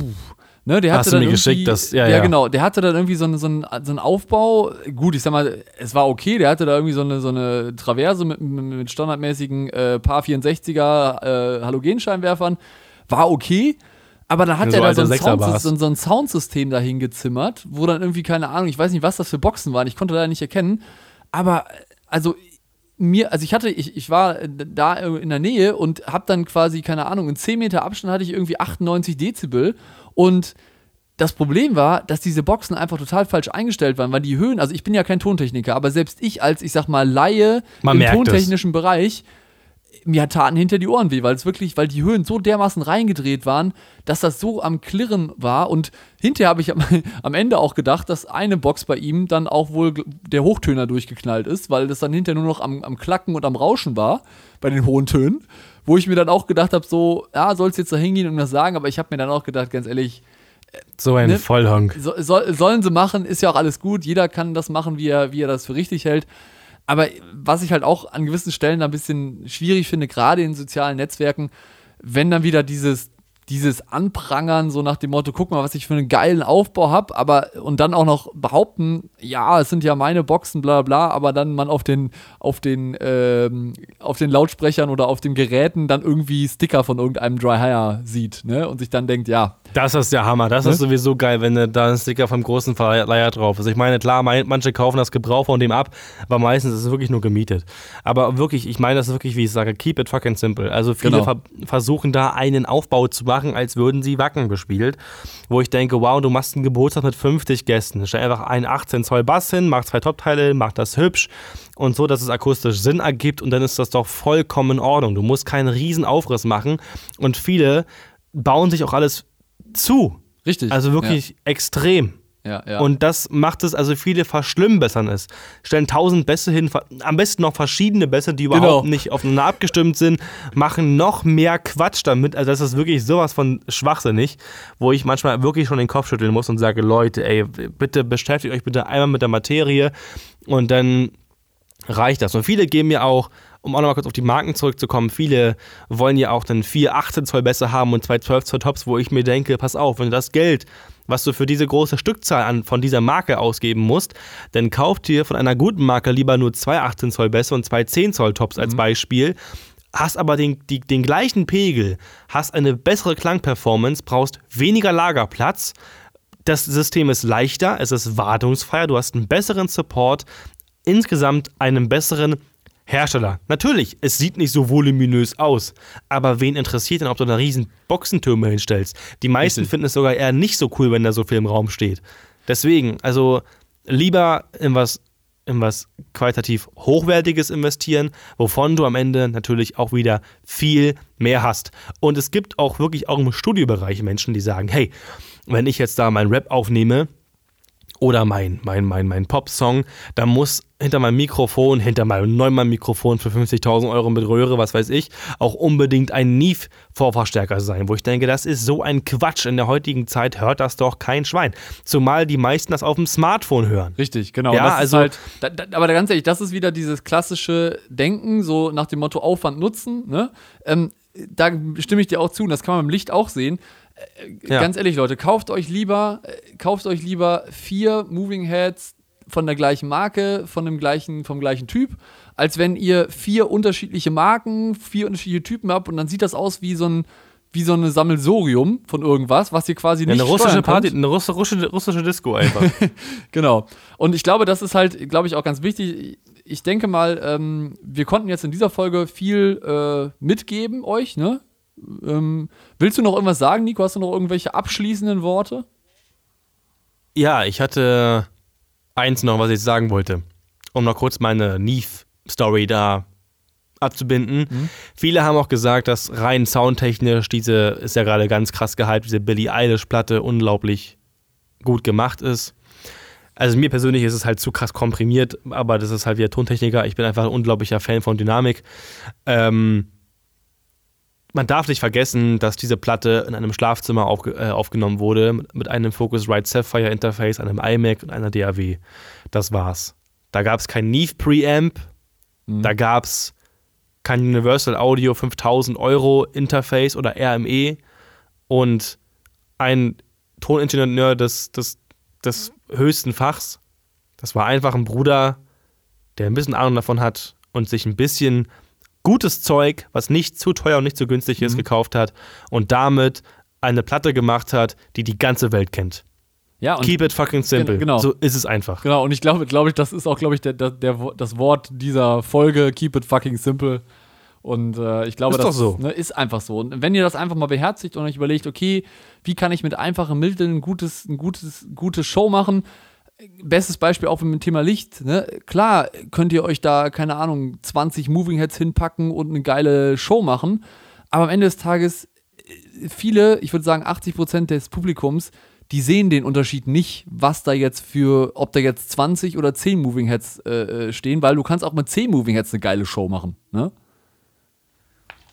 Ne, der Hast du mir geschickt, das- ja, ja, ja. genau, der hatte dann irgendwie so, eine, so, einen, so einen Aufbau. Gut, ich sag mal, es war okay, der hatte da irgendwie so eine, so eine Traverse mit, mit standardmäßigen äh, Paar 64er äh, Halogenscheinwerfern. War okay. Aber dann hat So er da so ein, Sechserbars. Soundsys- so, ein- so ein Soundsystem dahin gezimmert, wo dann irgendwie, keine Ahnung, ich weiß nicht, was das für Boxen waren, ich konnte da nicht erkennen. Aber, also, mir, also ich hatte, ich, ich war da in der Nähe und hab dann quasi, keine Ahnung, in 10 Meter Abstand hatte ich irgendwie 98 Dezibel und das Problem war, dass diese Boxen einfach total falsch eingestellt waren, weil die Höhen, also ich bin ja kein Tontechniker, aber selbst ich als, ich sag mal, Laie Man im merkt es. tontechnischen Bereich, mir taten hinter die Ohren weh, weil es wirklich, weil die Höhen so dermaßen reingedreht waren, dass das so am Klirren war. Und hinterher habe ich am, Ende auch gedacht, dass eine Box bei ihm dann auch wohl der Hochtöner durchgeknallt ist, weil das dann hinterher nur noch am, am Klacken und am Rauschen war bei den hohen Tönen. Wo ich mir dann auch gedacht habe, so, ja, sollst jetzt da hingehen und das sagen, aber ich habe mir dann auch gedacht, ganz ehrlich, So ein Ne? Vollhonk. so, soll, sollen sie machen, ist ja auch alles gut. Jeder kann das machen, wie er, wie er das für richtig hält. Aber was ich halt auch an gewissen Stellen ein bisschen schwierig finde, gerade in sozialen Netzwerken, wenn dann wieder dieses, dieses Anprangern, so nach dem Motto, guck mal, was ich für einen geilen Aufbau habe, aber und dann auch noch behaupten, ja, es sind ja meine Boxen, bla bla, aber dann man auf den, auf den, ähm, auf den Lautsprechern oder auf den Geräten dann irgendwie Sticker von irgendeinem Dry Hire sieht, ne? Und sich dann denkt, ja, Das ist der Hammer. Das Ne? ist sowieso geil, wenn da ein Sticker vom großen Verleiher drauf ist. Ich meine, klar, manche kaufen das Gebrauch von dem ab, aber meistens ist es wirklich nur gemietet. Aber wirklich, ich meine das wirklich, wie ich sage, keep it fucking simple. Also viele Genau. ver versuchen da einen Aufbau zu machen, als würden sie Wacken bespielt. Wo ich denke, wow, du machst einen Geburtstag mit 50 Gästen. Stell einfach einen 18 Zoll Bass hin, mach zwei Top-Teile, mach das hübsch und so, dass es akustisch Sinn ergibt und dann ist das doch vollkommen in Ordnung. Du musst keinen riesen Aufriss machen und viele bauen sich auch alles zu. richtig. Also wirklich extrem. Ja, ja. Und das macht es, also viele verschlimmbessern es. Stellen tausend Bässe hin, am besten noch verschiedene Bässe, die überhaupt Genau. nicht aufeinander abgestimmt sind, machen noch mehr Quatsch damit. Also das ist wirklich sowas von schwachsinnig, wo ich manchmal wirklich schon den Kopf schütteln muss und sage, Leute, ey, bitte beschäftigt euch bitte einmal mit der Materie und dann reicht das. Und viele geben ja auch, um auch nochmal kurz auf die Marken zurückzukommen, viele wollen ja auch dann vier 18 Zoll Bässe haben und zwei 12 Zoll Tops, wo ich mir denke, pass auf, wenn du das Geld, was du für diese große Stückzahl an, von dieser Marke ausgeben musst, dann kauf dir von einer guten Marke lieber nur zwei 18 Zoll Bässe und zwei 10 Zoll Tops als Beispiel. Hast aber den, die, den gleichen Pegel, hast eine bessere Klangperformance, brauchst weniger Lagerplatz, das System ist leichter, es ist wartungsfreier, du hast einen besseren Support, insgesamt einen besseren Hersteller. Natürlich, es sieht nicht so voluminös aus, aber wen interessiert denn, ob du da riesen Boxentürme hinstellst? Die meisten Richtig. finden es sogar eher nicht so cool, wenn da so viel im Raum steht. Deswegen, also lieber in was, in was qualitativ Hochwertiges investieren, wovon du am Ende natürlich auch wieder viel mehr hast. Und es gibt auch wirklich auch im Studiobereich Menschen, die sagen, hey, wenn ich jetzt da meinen Rap aufnehme, oder mein, mein, mein, mein Pop-Song, da muss hinter meinem Mikrofon, hinter meinem Neumann-Mikrofon für 50.000 Euro mit Röhre, was weiß ich, auch unbedingt ein Neve-Vorverstärker sein, wo ich denke, das ist so ein Quatsch. In der heutigen Zeit hört das doch kein Schwein. Zumal die meisten das auf dem Smartphone hören. Richtig, genau. Ja, also- ist halt, da, da, aber ganz ehrlich, das ist wieder dieses klassische Denken, so nach dem Motto Aufwand nutzen. Ne? Ähm, da stimme ich dir auch zu, und das kann man im Licht auch sehen. Äh, Ja. Ganz ehrlich, Leute, kauft euch lieber, äh, kauft euch lieber vier Moving Heads von der gleichen Marke, von dem gleichen, vom gleichen Typ, als wenn ihr vier unterschiedliche Marken, vier unterschiedliche Typen habt und dann sieht das aus wie so ein wie so eine Sammelsorium von irgendwas, was ihr quasi Ja, nicht eine russische. Party, eine russische, russische, russische Disco einfach. Genau. Und ich glaube, das ist halt, glaube ich, auch ganz wichtig. Ich denke mal, ähm, wir konnten jetzt in dieser Folge viel äh, mitgeben euch, ne? Ähm, willst du noch irgendwas sagen, Nico? Hast du noch irgendwelche abschließenden Worte? ja, ich hatte eins noch, was ich sagen wollte. Um noch kurz meine Neve-Story da abzubinden. Viele haben auch gesagt, dass rein soundtechnisch diese, ist ja gerade ganz krass gehypt, diese Billie Eilish-Platte unglaublich gut gemacht ist. Also mir persönlich ist es halt zu krass komprimiert, aber das ist halt wieder Tontechniker. Ich bin einfach ein unglaublicher Fan von Dynamik. Ähm, man darf nicht vergessen, dass diese Platte in einem Schlafzimmer auf, äh, aufgenommen wurde, mit einem Focusrite Sapphire Interface, einem iMac und einer DAW. Das war's. Da gab es kein Neve Preamp, mhm. da gab es kein Universal Audio 5000 Euro Interface oder RME und ein Toningenieur des, des, des höchsten Fachs. Das war einfach ein Bruder, der ein bisschen Ahnung davon hat und sich ein bisschen gutes Zeug, was nicht zu teuer und nicht zu günstig ist, mhm. gekauft hat und damit eine Platte gemacht hat, die die ganze Welt kennt. Ja, Keep it fucking simple. Genau. So ist es einfach. Genau, und ich glaube, glaube ich, das ist auch, glaube ich, der, der, der, das Wort dieser Folge, keep it fucking simple. Und äh, ich glaube, ist das so. ne, ist einfach so. Und wenn ihr das einfach mal beherzigt und euch überlegt, okay, wie kann ich mit einfachen Mitteln ein gutes, ein gutes, gute Show machen, bestes Beispiel auch mit dem Thema Licht. Ne? Klar könnt ihr euch da, keine Ahnung, 20 Moving Heads hinpacken und eine geile Show machen. Aber am Ende des Tages, äh, viele, ich würde sagen 80 Prozent des Publikums, die sehen den Unterschied nicht, was da jetzt für, ob da jetzt 20 oder 10 Moving Heads äh, äh, stehen, weil du kannst auch mit 10 Moving Heads eine geile Show machen. Ne?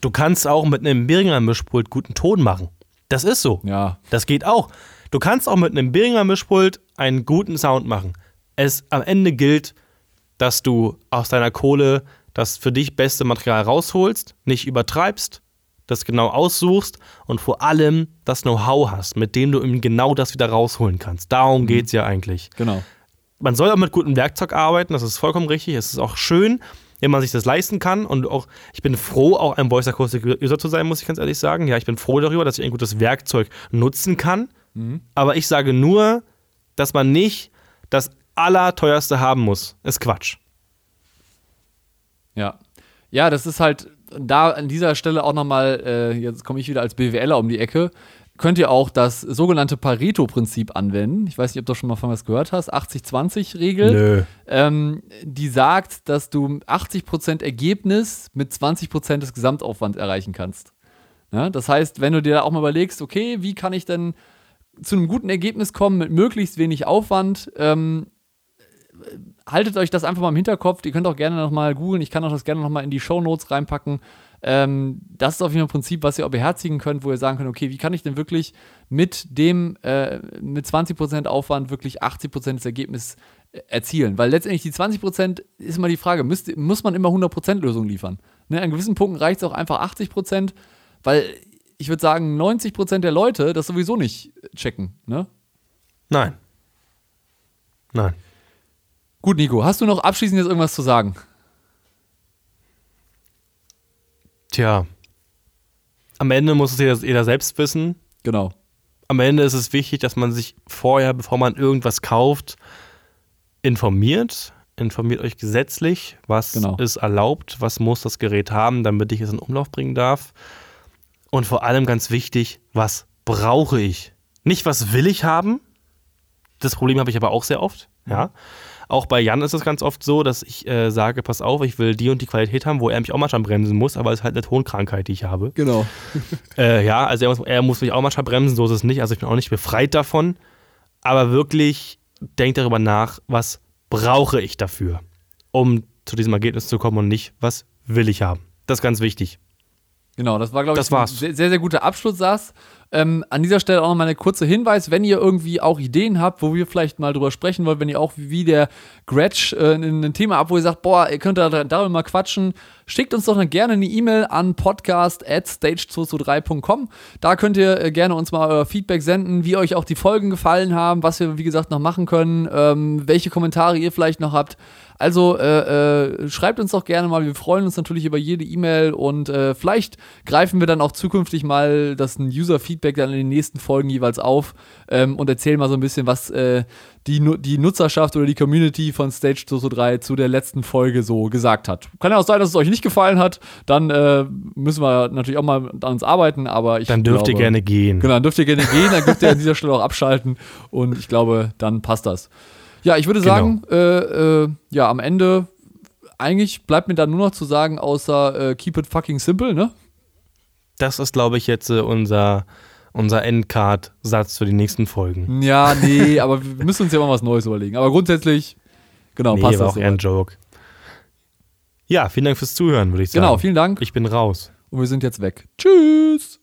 Du kannst auch mit einem Beringer Mischpult guten Ton machen. Das ist so. Ja. Das geht auch. Du kannst auch mit einem Beringer Mischpult einen guten Sound machen. Es am Ende gilt, dass du aus deiner Kohle das für dich beste Material rausholst, nicht übertreibst, das genau aussuchst und vor allem das Know-how hast, mit dem du eben genau das wieder rausholen kannst. Darum mhm. geht es ja eigentlich. Genau. Man soll auch mit gutem Werkzeug arbeiten, das ist vollkommen richtig. Es ist auch schön, wenn man sich das leisten kann. Und auch, ich bin froh, auch ein Voice Acoustic User zu sein, muss ich ganz ehrlich sagen. Ja, ich bin froh darüber, dass ich ein gutes Werkzeug nutzen kann. Mhm. Aber ich sage nur, dass man nicht das Allerteuerste haben muss. Ist Quatsch. Ja. Ja, das ist halt da an dieser Stelle auch nochmal, äh, jetzt komme ich wieder als BWLer um die Ecke, könnt ihr auch das sogenannte Pareto-Prinzip anwenden. Ich weiß nicht, ob du schon mal von was gehört hast. 80-20-Regel. Ähm, die sagt, dass du 80% Ergebnis mit 20% des Gesamtaufwands erreichen kannst. Ja, das heißt, wenn du dir auch mal überlegst, okay, wie kann ich denn zu einem guten Ergebnis kommen mit möglichst wenig Aufwand. Ähm, haltet euch das einfach mal im Hinterkopf. Ihr könnt auch gerne nochmal googeln. Ich kann auch das gerne nochmal in die Show Notes reinpacken. Ähm, das ist auf jeden Fall ein Prinzip, was ihr auch beherzigen könnt, wo ihr sagen könnt, okay, wie kann ich denn wirklich mit dem, äh, mit 20% Aufwand wirklich 80% des Ergebnisses äh, erzielen? Weil letztendlich die 20% ist immer die Frage, müsst, muss man immer 100% Lösung liefern? Ne, an gewissen Punkten reicht es auch einfach 80%, weil ich würde sagen, 90% der Leute das sowieso nicht checken, ne? Nein. Nein. Gut, Nico, hast du noch abschließend jetzt irgendwas zu sagen? Tja. Am Ende muss es jeder selbst wissen. Genau. Am Ende ist es wichtig, dass man sich vorher, bevor man irgendwas kauft, informiert. Informiert euch gesetzlich, was genau. ist erlaubt, was muss das Gerät haben, damit ich es in Umlauf bringen darf. Und vor allem ganz wichtig, was brauche ich? Nicht, was will ich haben? Das Problem habe ich aber auch sehr oft. Ja. Auch bei Jan ist es ganz oft so, dass ich äh, sage, pass auf, ich will die und die Qualität haben, wo er mich auch manchmal bremsen muss, aber es ist halt eine Tonkrankheit, die ich habe. Genau. äh, ja, also er muss, er muss mich auch manchmal bremsen, so ist es nicht. Also ich bin auch nicht befreit davon. Aber wirklich denkt darüber nach, was brauche ich dafür, um zu diesem Ergebnis zu kommen und nicht, was will ich haben. Das ist ganz wichtig. Genau, das war, glaube ich, ein sehr, sehr, sehr guter Abschlusssatz. Ähm, an dieser Stelle auch noch mal eine kurze Hinweis, wenn ihr irgendwie auch Ideen habt, wo wir vielleicht mal drüber sprechen wollen, wenn ihr auch wie der Gretsch äh, ein Thema habt, wo ihr sagt, boah, ihr könnt da darüber mal quatschen, schickt uns doch gerne eine E-Mail an podcast at stage223.com. Da könnt ihr äh, gerne uns mal euer Feedback senden, wie euch auch die Folgen gefallen haben, was wir, wie gesagt, noch machen können, ähm, welche Kommentare ihr vielleicht noch habt. Also äh, äh, schreibt uns doch gerne mal. Wir freuen uns natürlich über jede E-Mail und äh, vielleicht greifen wir dann auch zukünftig mal das User-Feedback dann in den nächsten Folgen jeweils auf ähm, und erzählen mal so ein bisschen, was äh, die, die Nutzerschaft oder die Community von Stage 223 zu der letzten Folge so gesagt hat. Kann ja auch sein, dass es euch nicht gefallen hat. Dann äh, müssen wir natürlich auch mal an uns arbeiten, aber ich Dann dürft glaube, ihr gerne gehen. Genau, dann dürft ihr gerne gehen. Dann dürft ihr an dieser Stelle auch abschalten und ich glaube, dann passt das. Ja, ich würde genau. sagen, äh, äh, ja, am Ende eigentlich bleibt mir dann nur noch zu sagen, außer äh, keep it fucking simple, ne? Das ist, glaube ich, jetzt äh, unser, unser Endcard-Satz für die nächsten Folgen. Ja, nee, aber wir müssen uns ja mal was Neues überlegen. Aber grundsätzlich, genau, nee, passt war das. auch eher ein Joke. Ja, vielen Dank fürs Zuhören, würde ich genau, sagen. Genau, vielen Dank. Ich bin raus. und wir sind jetzt weg. Tschüss!